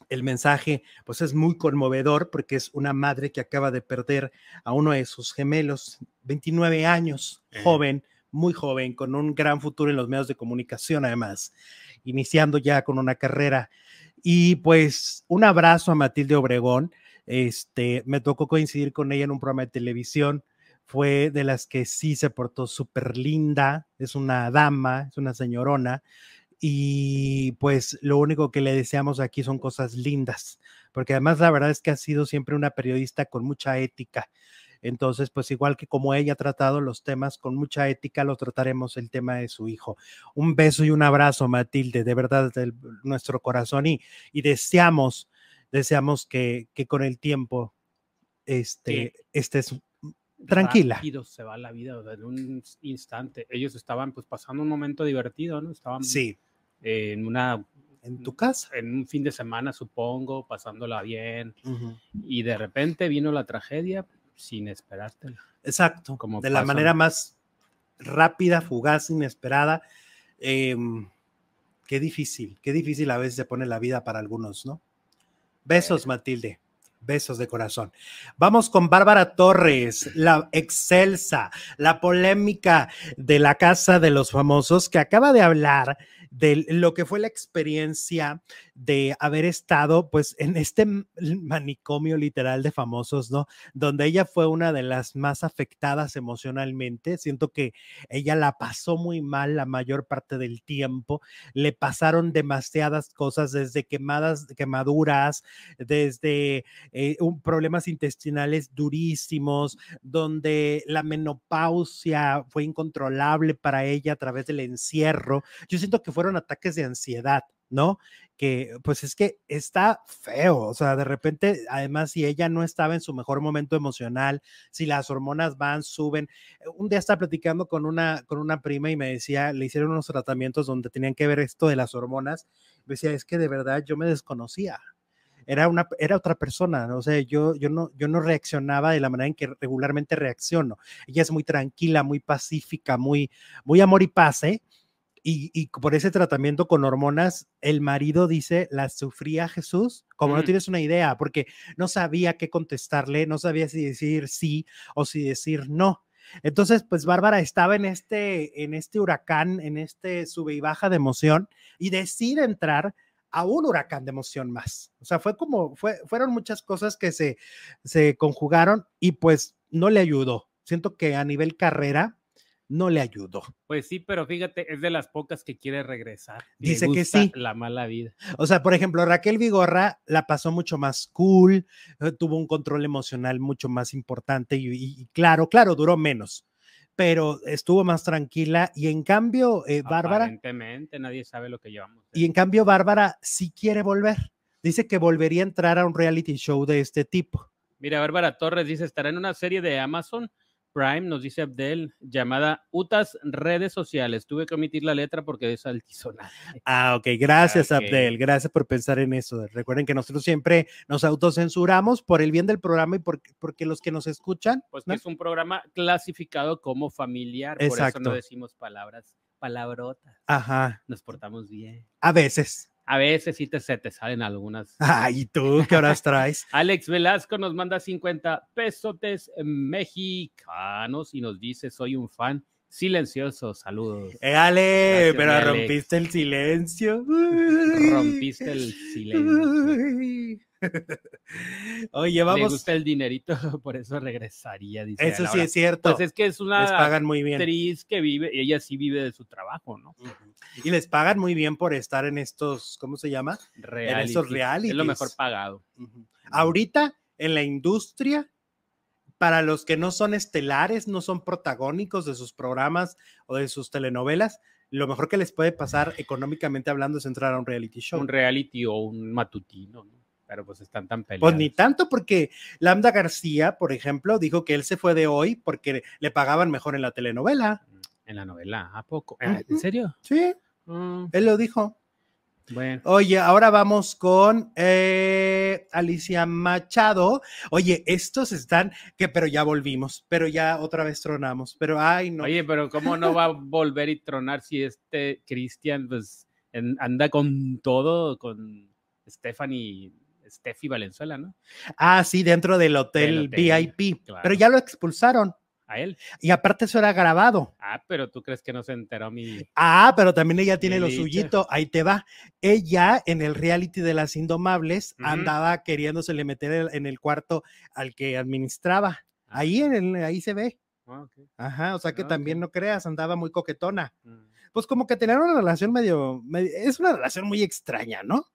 el mensaje pues es muy conmovedor porque es una madre que acaba de perder a uno de sus gemelos, 29 años, eh. joven, muy joven, con un gran futuro en los medios de comunicación además, iniciando ya con una carrera. Y pues un abrazo a Matilde Obregón, este, me tocó coincidir con ella en un programa de televisión, fue de las que sí se portó súper linda, es una dama, es una señorona, y pues lo único que le deseamos aquí son cosas lindas, porque además la verdad es que ha sido siempre una periodista con mucha ética. Entonces, pues igual que como ella ha tratado los temas con mucha ética, lo trataremos el tema de su hijo. Un beso y un abrazo, Matilde, de verdad, de nuestro corazón y, y deseamos, deseamos que, que, con el tiempo este, estés tranquila. se va la vida en un instante. Ellos estaban pues pasando un momento divertido, ¿no? Estaban sí. en una en tu casa. En un fin de semana, supongo, pasándola bien. Y de repente vino la tragedia sin esperártela. Exacto. Como de la manera más rápida, fugaz, inesperada. Em, qué difícil, qué difícil a veces se pone la vida para algunos, ¿no? Besos, Matilde. Besos de corazón. Vamos con Bárbara Torres, la excelsa, la polémica de la Casa de los Famosos, que acaba de hablar de lo que fue la experiencia de haber estado pues en este manicomio literal de famosos, ¿no? Donde ella fue una de las más afectadas emocionalmente. Siento que ella la pasó muy mal la mayor parte del tiempo. Le pasaron demasiadas cosas desde quemadas, quemaduras, desde eh, problemas intestinales durísimos, donde la menopausia fue incontrolable para ella a través del encierro. Yo siento que fueron ataques de ansiedad ¿no? Que pues es que está feo, o sea, de repente, además, si ella no estaba en su mejor momento emocional, si las hormonas van, suben. Un día estaba platicando con una, con una prima y me decía, le hicieron unos tratamientos donde tenían que ver esto de las hormonas. Me decía, es que de verdad yo me desconocía. Era, una, era otra persona, o sea, yo, yo, no, yo no reaccionaba de la manera en que regularmente reacciono. Ella es muy tranquila, muy pacífica, muy, muy amor y paz, ¿eh? Y, por ese tratamiento con hormonas, el marido dice, la sufría Jesús, como no tienes una idea, porque no sabía qué contestarle, no sabía si decir sí o si decir no. Entonces, pues Bárbara estaba en este, en este huracán, en este sube y baja de emoción y decide entrar a un huracán de emoción más. O sea, fue como, fue, fueron muchas cosas que se, se conjugaron y pues no le ayudó. Siento que a nivel carrera, no le ayudó. Pues sí, pero fíjate, es de las pocas que quiere regresar. Dice que sí. La mala vida. O sea, por ejemplo, Raquel Vigorra la pasó mucho más cool, eh, tuvo un control emocional mucho más importante y, y- y claro, claro, duró menos, pero estuvo más tranquila y en cambio, eh, Bárbara, Aparentemente nadie sabe lo que llevamos. y en cambio, Bárbara sí quiere volver. Dice que volvería a entrar a un reality show de este tipo. Mira, Bárbara Torres dice, estará en una serie de Amazon Prime, nos dice Abdel, llamada Utas Redes Sociales. Tuve que omitir la letra porque es altisonante. Ah, ok, gracias. Abdel, gracias por pensar en eso. Recuerden que nosotros siempre nos autocensuramos por el bien del programa y porque, porque los que nos escuchan, Pues ¿no? que es un programa clasificado como familiar, por eso no decimos palabras, palabrotas. ajá, Nos portamos bien. a veces. A veces sí te, se te salen algunas. Ay, ¿y tú qué horas traes? Alex Velasco nos manda 50 pesotes mexicanos y nos dice, soy un fan silencioso, saludos. Eh, Ale, Gracias, pero Alex. rompiste el silencio. Rompiste el silencio. Oye, vamos. gusta el dinerito, por eso regresaría, dice Eso sí es cierto. Pues es que es una Les pagan muy bien. actriz que vive, ella sí vive de su trabajo, ¿no? Ujú. Y les pagan muy bien por estar en estos, ¿cómo se llama? Reality. esos Es lo realities. mejor pagado. Ujú. Ahorita en la industria, para los que no son estelares, no son protagónicos de sus programas o de sus telenovelas, lo mejor que les puede pasar económicamente hablando es entrar a un reality show. Un reality o un matutino, ¿no? Pero pues están tan peleados. Pues ni tanto porque Lambda García, por ejemplo, dijo que él se fue de hoy porque le pagaban mejor en la telenovela. En la novela, ¿a poco? Ah, ¿En serio? Sí, Mm, él lo dijo. bueno. Oye, ahora vamos con eh, Alicia Machado. Oye, estos están, que pero ya volvimos, pero ya otra vez tronamos, pero ay, no. Oye, pero ¿cómo no va a volver y tronar si este Cristian pues en- anda con todo, con Stephanie, Steffi Valenzuela, ¿no? Ah, sí, dentro del hotel, Del hotel, VIP, claro. pero ya lo expulsaron. A él. Y aparte eso era grabado. Ah, pero tú crees que no se enteró mi... Ah, pero también ella tiene lo suyito, ahí te va. Ella en el reality de las Indomables andaba queriéndosele meter en el cuarto al que administraba. Ah, Ahí, en el- ahí se ve. ah. Ajá, o sea que Ah, también no creas, andaba muy coquetona. Mm. Pues como que tener una relación medio, medio- es una relación muy extraña, ¿no?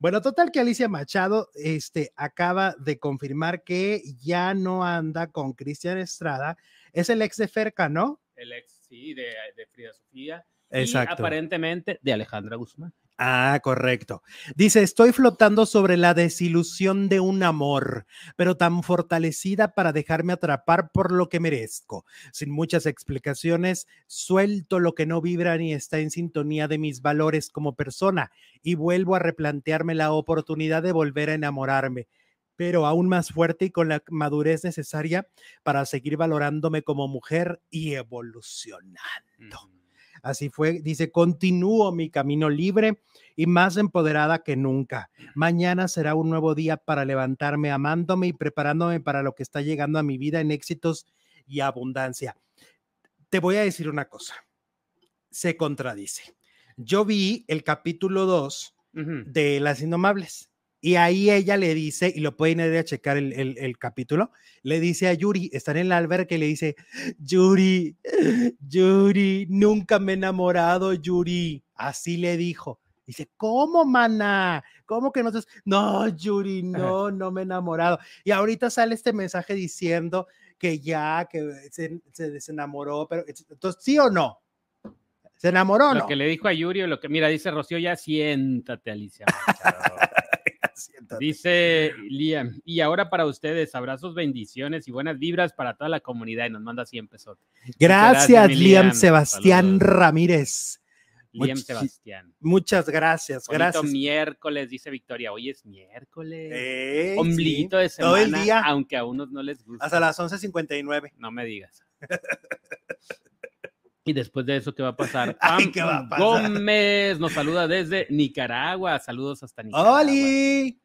Bueno, total que Alicia Machado este, acaba de confirmar que ya no anda con Cristian Estrada, es el ex de Ferca, ¿no? El ex, sí, de, de Frida Sofía. Exacto. Y aparentemente de Alejandra Guzmán. Ah, correcto. Dice, estoy flotando sobre la desilusión de un amor, pero tan fortalecida para dejarme atrapar por lo que merezco. Sin muchas explicaciones, suelto lo que no vibra ni está en sintonía de mis valores como persona y vuelvo a replantearme la oportunidad de volver a enamorarme, pero aún más fuerte y con la madurez necesaria para seguir valorándome como mujer y evolucionar. Ujú. Así fue, dice, continúo mi camino libre y más empoderada que nunca. Mañana será un nuevo día para levantarme amándome y preparándome para lo que está llegando a mi vida en éxitos y abundancia. Te voy a decir una cosa, se contradice. Yo vi el capítulo 2 Ujú. de Las Indomables. Y ahí ella le dice, y lo pueden ir a checar el, el- el capítulo, le dice a Yuri, está en el albergue, y le dice, Yuri, Yuri, nunca me he enamorado, Yuri. Así le dijo. Dice, ¿cómo, mana? ¿Cómo que no te... No, Yuri, no, no me he enamorado. Y ahorita sale este mensaje diciendo que ya, que se, se desenamoró, pero entonces, ¿sí o no? ¿Se enamoró o Lo no? que le dijo a Yuri, o lo que, mira, dice Rocío, ya siéntate, Alicia. Siéntate. Dice Liam, y ahora para ustedes, abrazos, bendiciones y buenas vibras para toda la comunidad. Y nos manda 100 pesos. Gracias, Liam Liam. Sebastián Saludos. Ramírez. Liam Muchi- Sebastián. Muchas gracias, Bonito gracias. miércoles, dice Victoria. Hoy es miércoles. Sí, Ombliguito de todo el semana, día. aunque a unos no les gusta. Hasta las 11.59. No me digas. y después de eso, ¿qué va a pasar? Ay, Pam ¿qué va a pasar? Gómez nos saluda desde Nicaragua. Saludos hasta Nicaragua. ¡Oli!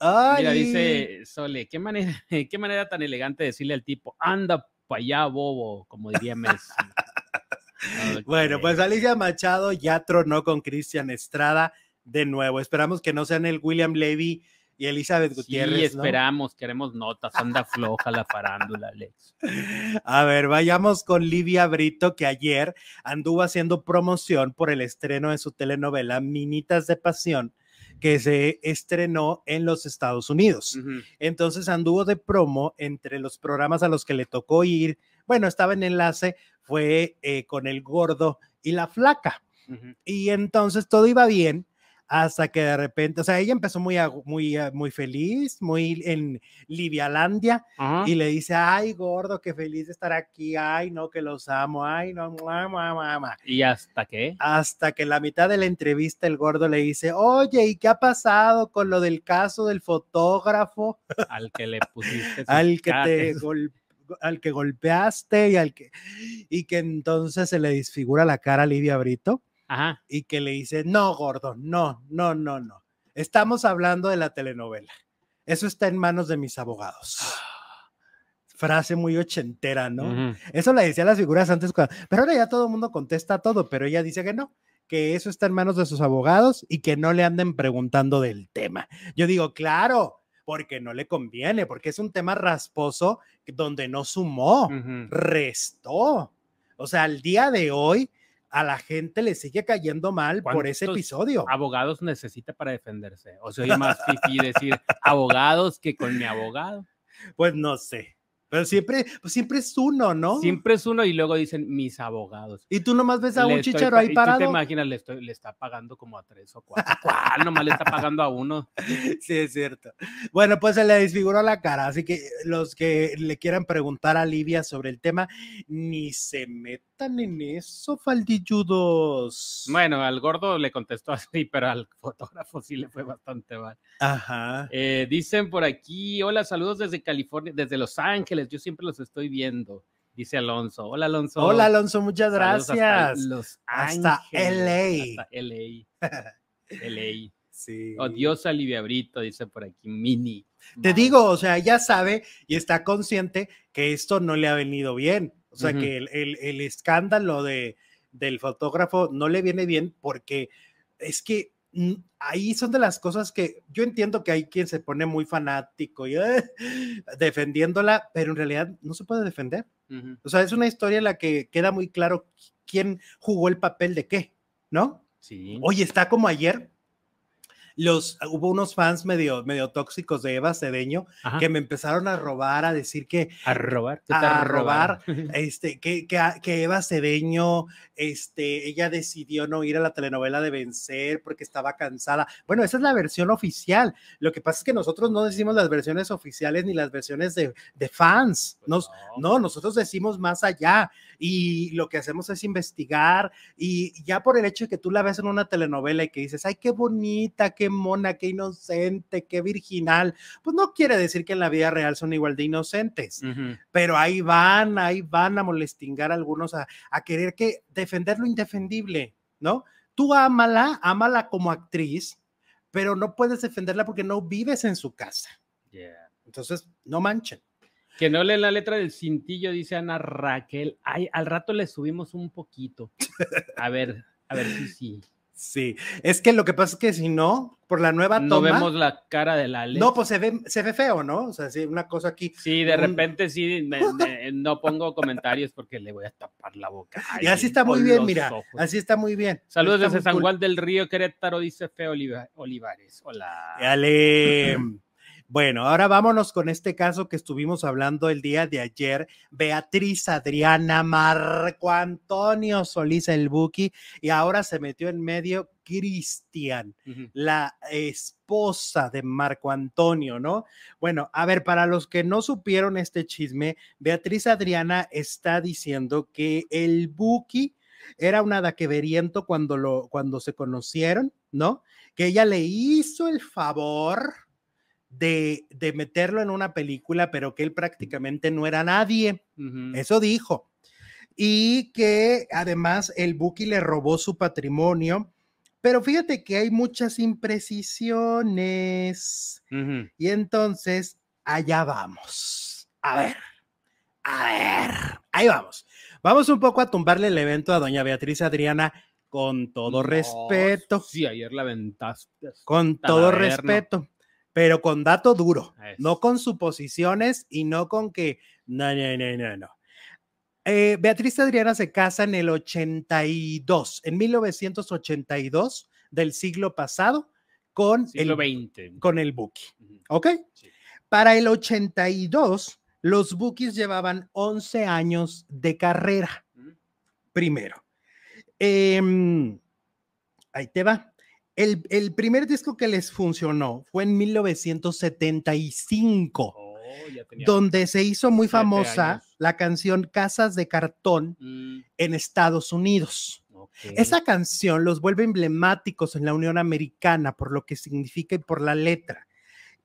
¡Oli! Mira, dice Sole, ¿qué manera, qué manera tan elegante de decirle al tipo, anda para allá, bobo, como diría Messi. Bueno, pues Alicia Machado ya tronó con Cristian Estrada de nuevo. Esperamos que no sean el William Levy y Elizabeth Gutiérrez. Sí, esperamos, queremos notas, anda floja la farándula, Alex. A ver, vayamos con Livia Brito, que ayer anduvo haciendo promoción por el estreno de su telenovela Minitas de Pasión, que se estrenó en los Estados Unidos. Entonces anduvo de promo entre los programas a los que le tocó ir. Bueno, estaba en enlace, fue eh, con el gordo y la flaca. Y entonces todo iba bien hasta que de repente, o sea, ella empezó muy, muy, muy feliz, muy en Livialandia, y le dice, ay, gordo, qué feliz de estar aquí, ay, no, que los amo, ay, no, mamá, mamá. ¿Y hasta qué? Hasta que en la mitad de la entrevista el gordo le dice, oye, ¿y qué ha pasado con lo del caso del fotógrafo? Al que le pusiste. al que te al que golpeaste y al que y que entonces se le disfigura la cara a Livia Brito y que le dice, no, gordo, no, no, no, no. Estamos hablando de la telenovela. Eso está en manos de mis abogados. Frase muy ochentera, ¿no? Eso le decía las figuras antes, pero ahora ya todo el mundo contesta todo, pero ella dice que no, que eso está en manos de sus abogados y que no le anden preguntando del tema. Yo digo, claro, porque no le conviene, porque es un tema rasposo donde no sumó, restó. O sea, al día de hoy, a la gente le sigue cayendo mal por ese episodio. Abogados necesita para defenderse. O sea, es más difícil decir abogados que con mi abogado. Pues no sé. Pero siempre, pues siempre es uno, ¿no? Siempre es uno y luego dicen mis abogados. Y tú nomás ves a un chicharo ahí parado. ¿Tú te imaginas, le, estoy, le está pagando como a tres o cuatro. ¿Cuál? nomás le está pagando a uno. Sí, es cierto. Bueno, pues se le desfiguró la cara, así que los que le quieran preguntar a Livia sobre el tema, ni se metan en eso, faldilludos. Bueno, al gordo le contestó así, pero al fotógrafo sí le fue bastante mal. Ajá. Eh, dicen por aquí, hola, saludos desde California, desde Los Ángeles yo siempre los estoy viendo. Dice Alonso. Hola, Alonso. Hola, Alonso, muchas gracias. Hasta, los hasta LA. Hasta LA. LA. Sí. Odiosa Livia Brito, dice por aquí, mini. Te digo, o sea, ella sabe y está consciente que esto no le ha venido bien. O sea, que el, el, escándalo de, del fotógrafo no le viene bien porque es que ahí son de las cosas que yo entiendo que hay quien se pone muy fanático y defendiéndola, pero en realidad no se puede defender. O sea, es una historia en la que queda muy claro quién jugó el papel de qué, ¿no? Sí. Oye, está como ayer, los, hubo unos fans medio, medio tóxicos de Eva Cedeño que me empezaron a robar, a decir que... A robar. A robar, este, que, que, que, Eva Cedeño, este, ella decidió no ir a la telenovela de Vencer porque estaba cansada. Bueno, esa es la versión oficial. Lo que pasa es que nosotros no decimos las versiones oficiales ni las versiones de, de fans. Pues Nos, no, nosotros decimos más allá y lo que hacemos es investigar y ya por el hecho de que tú la ves en una telenovela y que dices, ay, qué bonita, qué mona, qué inocente, qué virginal, pues no quiere decir que en la vida real son igual de inocentes, pero ahí van, ahí van a molestingar a algunos a, querer que defender lo indefendible, ¿no? Tú ámala, ámala como actriz, pero no puedes defenderla porque no vives en su casa. Entonces, no manchen. Que no leen la letra del cintillo, dice Ana Raquel. Ay, al rato le subimos un poquito. A ver, a ver si sí. Sí, es que lo que pasa es que si no, por la nueva toma. No vemos la cara de la No, pues se ve, se ve feo, ¿no? O sea, sí, una cosa aquí. Sí, de repente sí, no pongo comentarios porque le voy a tapar la boca. y así está muy bien, mira, así está muy bien. Saludos desde San Juan del Río, Querétaro, dice Feo Olivares. Hola. Dale. Bueno, ahora vámonos con este caso que estuvimos hablando el día de ayer. Beatriz Adriana Marco Antonio Solís el Buki y ahora se metió en medio Cristian, la esposa de Marco Antonio, ¿no? Bueno, a ver, para los que no supieron este chisme, Beatriz Adriana está diciendo que el Buki era un adaqueveriento cuando, lo, cuando se conocieron, ¿no? Que ella le hizo el favor de, meterlo en una película, pero que él prácticamente no era nadie. Eso dijo. Y que además el Buki le robó su patrimonio. Pero fíjate que hay muchas imprecisiones. Y entonces, allá vamos. A ver, a ver, ahí vamos. Vamos un poco a tumbarle el evento a doña Beatriz Adriana con todo respeto. Sí, ayer la ventaste. Con todo respeto pero con dato duro, no con suposiciones y no con que, no, no, no, no, no. Eh, Beatriz Adriana se casa en el 82, en 1982 del siglo pasado con Siglo el, XX. con el Buki. ¿ok? Sí. Para el 82, los Bukis llevaban 11 años de carrera primero. Em, ahí te va. El, el primer disco que les funcionó fue en 1975, Oh, ya tenía- donde se hizo muy famosa años. la canción Casas de Cartón Mm, en Estados Unidos. Esa canción los vuelve emblemáticos en la Unión Americana por lo que significa y por la letra.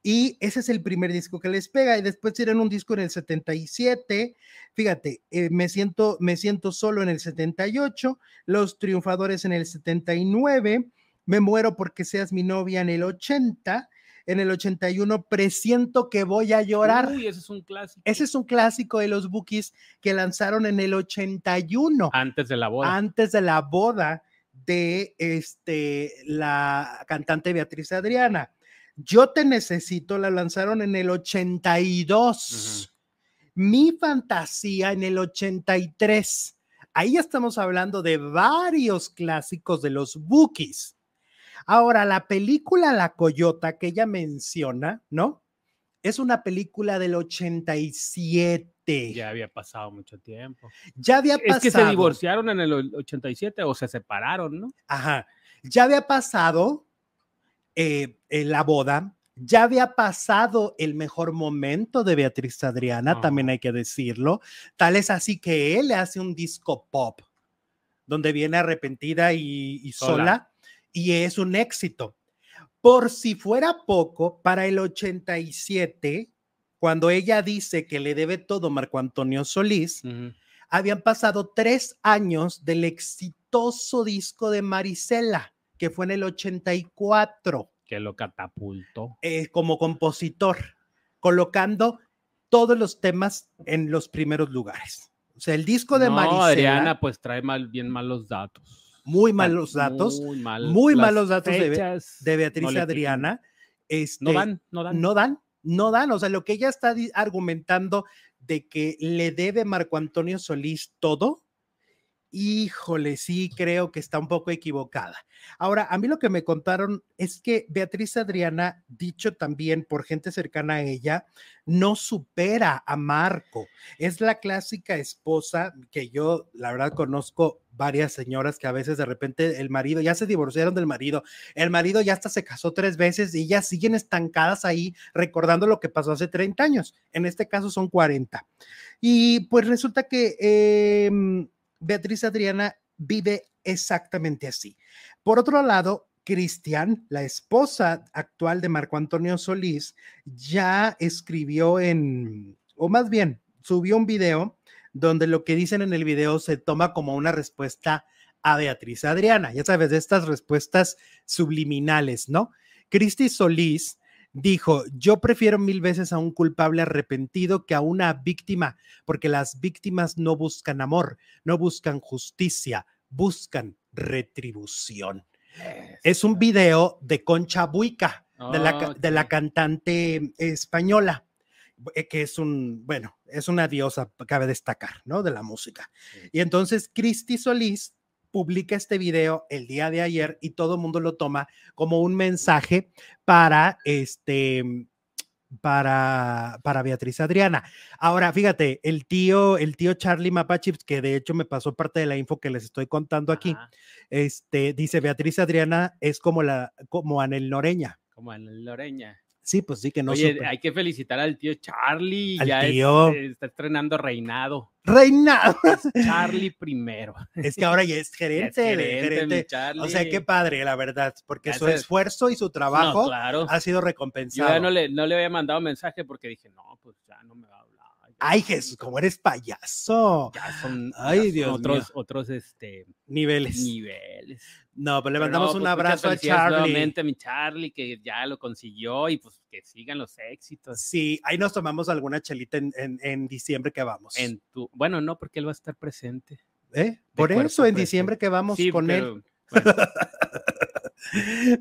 Y ese es el primer disco que les pega. Y después tienen un disco en el 77. Fíjate, eh, me, siento, me siento solo en el 78. Los Triunfadores en el 79. Me muero porque seas mi novia en el 80. En el 81, presiento que voy a llorar. Uy, ese es un clásico. Ese es un clásico de los Bookies que lanzaron en el 81 Antes de la boda. antes de la boda de este, la cantante Beatriz Adriana. Yo te necesito, la lanzaron en el 82. Mi fantasía en el 83. Ahí estamos hablando de varios clásicos de los Bookies. Ahora, la película La Coyota que ella menciona, ¿no? Es una película del 87. Ya había pasado mucho tiempo. Ya había pasado. Es que se divorciaron en el o- 87 o se separaron, ¿no? Ajá. Ya había pasado eh, la boda, ya había pasado el mejor momento de Beatriz Adriana, también hay que decirlo. Tal es así que él le hace un disco pop, donde viene arrepentida y, y sola. Sola. Y es un éxito. Por si fuera poco, para el 87, cuando ella dice que le debe todo Marco Antonio Solís, habían pasado tres años del exitoso disco de Marisela, que fue en el 84, Que lo catapultó. eh, como compositor, colocando todos los temas en los primeros lugares. O sea, el disco de no, Marisela, Adriana, pues trae mal, bien malos datos. Muy malos datos, Muy, mal- muy las malos datos de Be- fechas de Beatriz no Adriana. Este, No dan, no dan. no dan, no dan. O sea, lo que ella está argumentando de que le debe Marco Antonio Solís todo, híjole, sí creo que está un poco equivocada. Ahora, a mí lo que me contaron es que Beatriz Adriana, dicho también por gente cercana a ella, no supera a Marco. Es la clásica esposa que yo, la verdad, conozco varias señoras que a veces de repente el marido ya se divorciaron del marido, el marido ya hasta se casó tres veces y ellas siguen estancadas ahí recordando lo que pasó hace 30 años. En este caso son 40. Y pues resulta que em, Beatriz Adriana vive exactamente así. Por otro lado, Cristian, la esposa actual de Marco Antonio Solís, ya escribió en, o más bien, subió un video donde lo que dicen en el video se toma como una respuesta a Beatriz Adriana. Ya sabes, de estas respuestas subliminales, ¿no? Cristi Solís dijo, yo prefiero mil veces a un culpable arrepentido que a una víctima, porque las víctimas no buscan amor, no buscan justicia, buscan retribución. Es un video de Concha Buica, de la, ca- de la cantante española, eh, que es un, bueno, es una diosa, cabe destacar, ¿no? De la música. Y entonces Cristi Solís publica este video el día de ayer y todo el mundo lo toma como un mensaje para este para, para Beatriz Adriana. Ahora, fíjate, el tío, el tío Charlie Mapachips, que de hecho me pasó parte de la info que les estoy contando aquí, Ajá, este, dice Beatriz Adriana es como la, como Anel Noreña. Como en Loreña. Sí, pues sí, que no Oye, hay que felicitar al tío Charlie. Al ya es- tío. eh, está estrenando reinado. Reina, Charlie primero. es que ahora ya es Ya es gerente. Charlie. O sea, qué padre, la verdad, porque Ya su esfuerzo y su No, trabajo claro. ha sido Yo recompensado. ya no le, no le había mandado mensaje porque dije, no, pues ya no me va a hablar. ya Ay, Jesús, cómo eres payaso. Ya son, Ay, ya son Dios otros, mío. otros este, Niveles. niveles. No, pues le Pero mandamos no, un pues, abrazo a Charlie. Nuevamente a mi Charlie, que ya lo consiguió y pues que sigan los éxitos. Sí, ahí nos tomamos alguna chelita en, en- en diciembre que vamos. En tu, bueno, no, porque él va a estar presente. ¿Eh? Por eso, en presente. diciembre que vamos Sí, con él. pero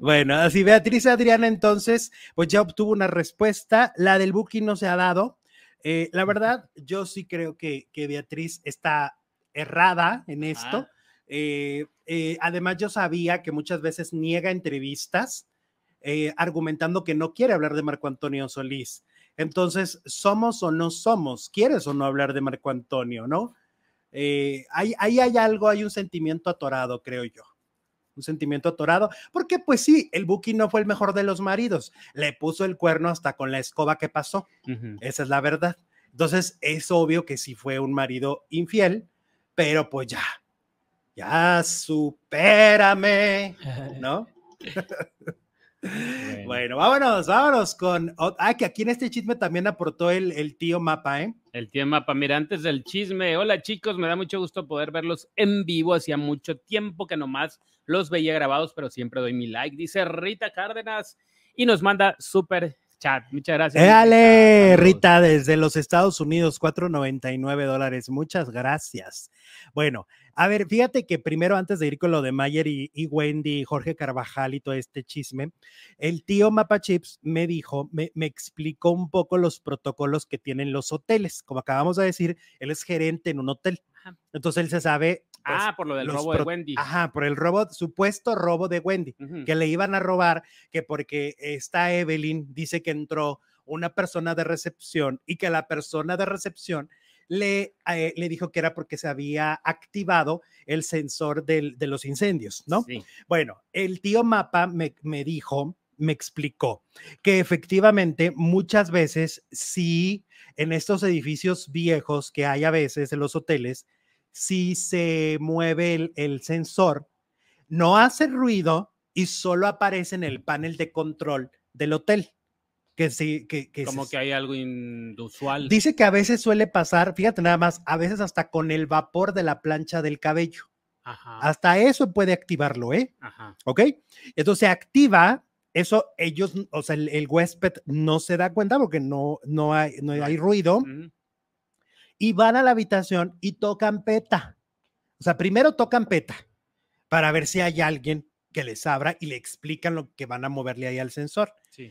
Bueno. así Beatriz Adriana entonces, pues ya obtuvo una respuesta. La del booking no se ha dado. Eh, la verdad, yo sí creo que, que Beatriz está errada en esto. Ah. Eh, eh, además, yo sabía que muchas veces niega entrevistas argumentando que no quiere hablar de Marco Antonio Solís. Entonces, ¿somos o no somos? ¿Quieres o no hablar de Marco Antonio, no? Ahí, ahí hay algo, hay un sentimiento atorado, creo yo. Un sentimiento atorado, porque pues sí, el Buki no fue el mejor de los maridos. Le puso el cuerno hasta con la escoba que pasó. Esa es la verdad. Entonces, es obvio que sí fue un marido infiel, pero pues ya, ya supérame, ¿no? Bueno. Bueno, vámonos, vámonos con. Ah, que aquí en este chisme también aportó el, el tío Mapa, ¿eh? El tío Mapa, mira, antes del chisme, hola chicos, me da mucho gusto poder verlos en vivo, hacía mucho tiempo que nomás los veía grabados, pero siempre doy mi like, dice Rita Cárdenas, y nos manda súper chat, muchas gracias. Éale, Saludos. Rita, desde los Estados Unidos, 4.99 dólares. Muchas gracias. Bueno, a ver, fíjate que primero, antes de ir con lo de Mayer y, y Wendy, Jorge Carvajal y todo este chisme, el tío Mapa Chips me dijo, me, me explicó un poco los protocolos que tienen los hoteles. Como acabamos de decir, él es gerente en un hotel. Entonces él se sabe. Pues, Ah, por lo del robo de Wendy. Ajá, por el robo, supuesto robo de Wendy que le iban a robar, que porque esta Evelyn dice que entró una persona de recepción y que la persona de recepción le, eh, le dijo que era porque se había activado el sensor del- de los incendios, ¿no? Sí. Bueno, el tío Mapa me, me dijo, me explicó que efectivamente muchas veces sí en estos edificios viejos que hay a veces en los hoteles, si se mueve el, el sensor, no hace ruido y solo aparece en el panel de control del hotel. Que sí, que, que Como que hay algo inusual. Dice que a veces suele pasar, fíjate nada más, a veces hasta con el vapor de la plancha del cabello. Ajá, Hasta eso puede activarlo, ¿eh? ajá. ¿Ok? Entonces se activa, eso ellos, o sea, el, el huésped no se da cuenta porque no, no, hay, no hay ruido Ujú. Y van a la habitación y tocan peta. O sea, primero tocan peta para ver si hay alguien que les abra y le explican lo que van a moverle ahí al sensor. Sí.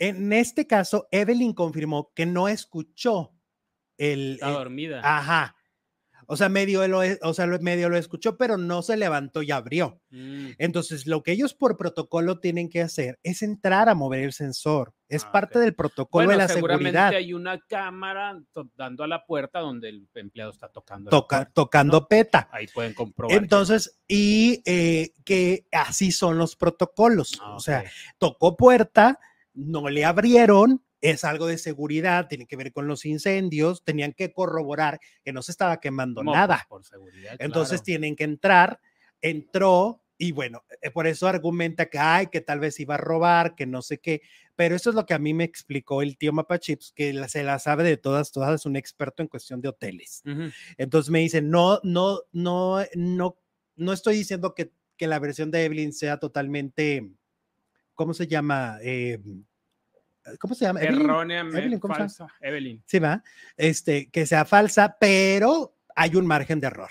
En este caso, Evelyn confirmó que no escuchó el... Está dormida. ajá. O sea, medio lo, o sea, medio lo escuchó, pero no se levantó y abrió. Mm, Entonces, lo que ellos por protocolo tienen que hacer es entrar a mover el sensor. Es Ah, parte del protocolo Bueno, de la seguramente seguridad. hay una cámara dando a la puerta donde el empleado está tocando. toca- puerta. tocando peta. Ahí pueden comprobar. que- Entonces, y eh, que así son los protocolos. Ah, O sea, tocó puerta, no le abrieron, es algo de seguridad, tiene que ver con los incendios, tenían que corroborar que no se estaba quemando Como, nada. pues, por seguridad. Entonces claro. tienen que entrar, entró y bueno, eh, por eso argumenta que ay, que tal vez iba a robar, que no sé qué, pero eso es lo que a mí me explicó el tío Mapachips, que se la sabe de todas, todas, es un experto en cuestión de hoteles. Entonces me dice, no, no, no, no, no estoy diciendo que, que la versión de Evelyn sea totalmente, ¿cómo se llama? Eh, ¿Cómo se llama? Erróneamente Evelyn, ¿cómo se llama? falsa. Evelyn. Sí, va. Este, que sea falsa, pero hay un margen de error.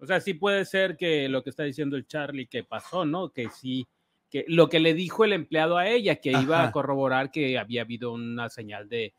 O sea, sí puede ser que lo que está diciendo el Charlie que pasó, ¿no? Que sí, que lo que le dijo el empleado a ella, que iba Ajá. a corroborar que había habido una señal de,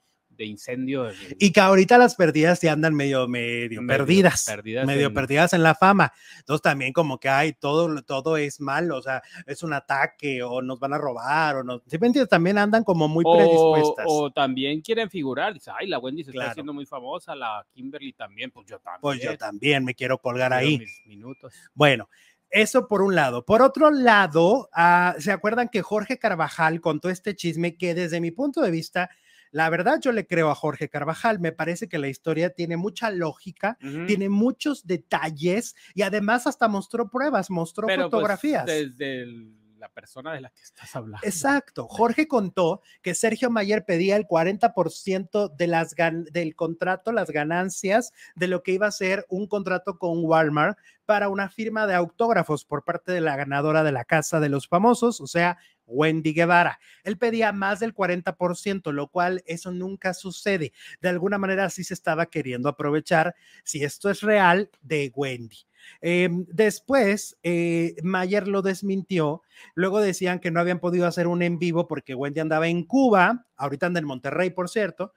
de Y que ahorita las perdidas ya andan medio, medio, Medio perdidas, perdidas medio en- perdidas en la fama. Entonces también como que hay todo, todo es malo, o sea, es un ataque o nos van a robar o no. ¿Sí me entiendes? También andan como muy o, predispuestas. o también quieren figurar. Dice, ay, la Wendy se Claro. está haciendo muy famosa, la Kimberly también, pues yo también. pues yo también me quiero colgar quiero ahí. mis minutos. Bueno, eso por un lado. Por otro lado, ah, ¿se acuerdan que Jorge Carvajal contó este chisme que desde mi punto de vista, la verdad yo le creo a Jorge Carvajal, me parece que la historia tiene mucha lógica, tiene muchos detalles y además hasta mostró pruebas, mostró Pero, pues, fotografías. desde el- la persona de la que estás hablando. Exacto. Jorge contó que Sergio Mayer pedía el 40% de las gan- del contrato, las ganancias de lo que iba a ser un contrato con Walmart para una firma de autógrafos por parte de la ganadora de la Casa de los Famosos, o sea, Wendy Guevara. Él pedía más del 40%, lo cual eso nunca sucede. De alguna manera sí se estaba queriendo aprovechar, si esto es real, de Wendy. Em, después, eh, Mayer lo desmintió. Luego decían que no habían podido hacer un en vivo porque Wendy andaba en Cuba, ahorita anda en Monterrey, por cierto,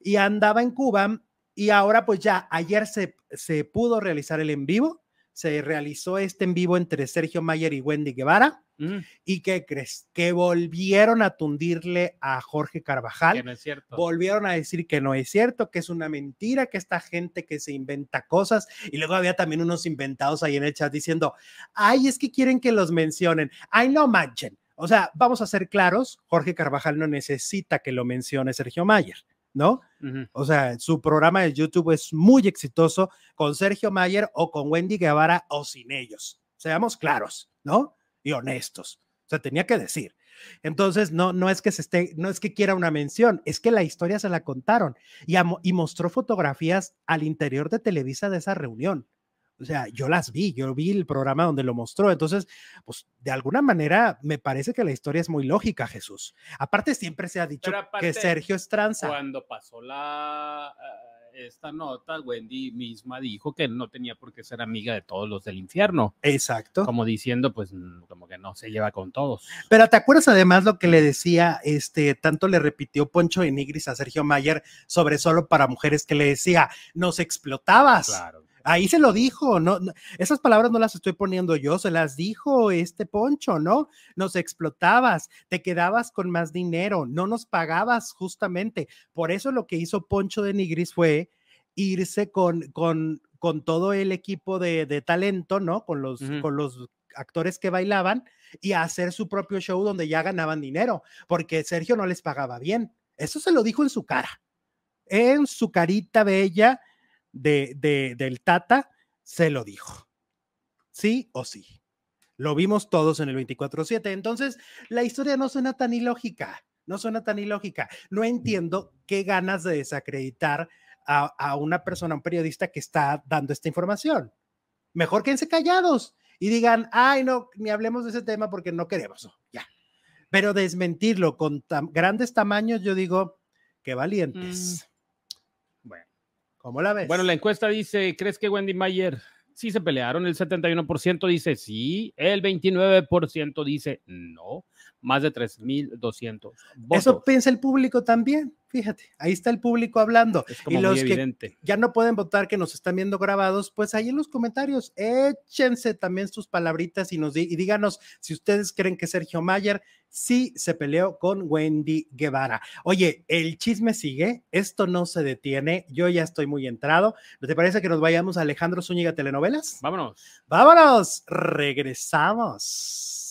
y andaba en Cuba. Y ahora, pues ya, ayer se, se pudo realizar el en vivo. Se realizó este en vivo entre Sergio Mayer y Wendy Guevara. ¿Y qué crees? Que volvieron a tundirle a Jorge Carvajal. Que no es cierto. Volvieron a decir que no es cierto, que es una mentira, que esta gente que se inventa cosas. Y luego había también unos inventados ahí en el chat diciendo, ay, es que quieren que los mencionen. Ay, no manchen. O sea, vamos a ser claros, Jorge Carvajal no necesita que lo mencione Sergio Mayer. ¿no? O sea, su programa de YouTube es muy exitoso con Sergio Mayer o con Wendy Guevara o sin ellos. Seamos claros, ¿no? Y honestos. O sea, tenía que decir. Entonces, no, no es que se esté, no es que quiera una mención, es que la historia se la contaron y, y mostró fotografías al interior de Televisa de esa reunión. O sea, yo las vi, yo vi el programa donde lo mostró. Entonces, pues de alguna manera me parece que la historia es muy lógica, Jesús. Aparte, siempre se ha dicho que Sergio es tranza. Cuando pasó la, esta nota, Wendy misma dijo que no tenía por qué ser amiga de todos los del infierno. Exacto. Como diciendo, pues, como que no se lleva con todos. Pero ¿te acuerdas además lo que le decía, este, tanto le repitió Poncho Enigris a Sergio Mayer sobre solo para mujeres que le decía, nos explotabas? Claro. Ahí se lo dijo, no, esas palabras no las estoy poniendo yo, se las dijo este Poncho, ¿no? Nos explotabas, te quedabas con más dinero, no nos pagabas justamente. Por eso lo que hizo Poncho de Nigris fue irse con, con, con todo el equipo de, talento, ¿no? Con los, con los actores que bailaban y hacer su propio show donde ya ganaban dinero, porque Sergio no les pagaba bien. Eso se lo dijo en su cara, en su carita bella de, del Tata se lo dijo. Sí o sí. Lo vimos todos en el 24-7. Entonces, la historia no suena tan ilógica. No suena tan ilógica. No entiendo qué ganas de desacreditar a, a una persona, un periodista que está dando esta información. Mejor quédense callados y digan, ay, no, ni hablemos de ese tema porque no queremos. Ya. Pero desmentirlo con grandes tamaños, yo digo, qué valientes. Mm. ¿Cómo la ves? Bueno, la encuesta dice, ¿crees que Wendy Mayer sí se pelearon? El 71% dice sí, el 29% dice no, más de 3.200 votos. Eso piensa el público también. Fíjate, ahí está el público hablando. y los que ya no pueden votar, que nos están viendo grabados, pues ahí en los comentarios, échense también sus palabritas y, nos y díganos si ustedes creen que Sergio Mayer sí se peleó con Wendy Guevara. Oye, el chisme sigue, esto no se detiene, yo ya estoy muy entrado. ¿No te parece que nos vayamos a Alejandro Zúñiga Telenovelas? Vámonos. Vámonos, regresamos.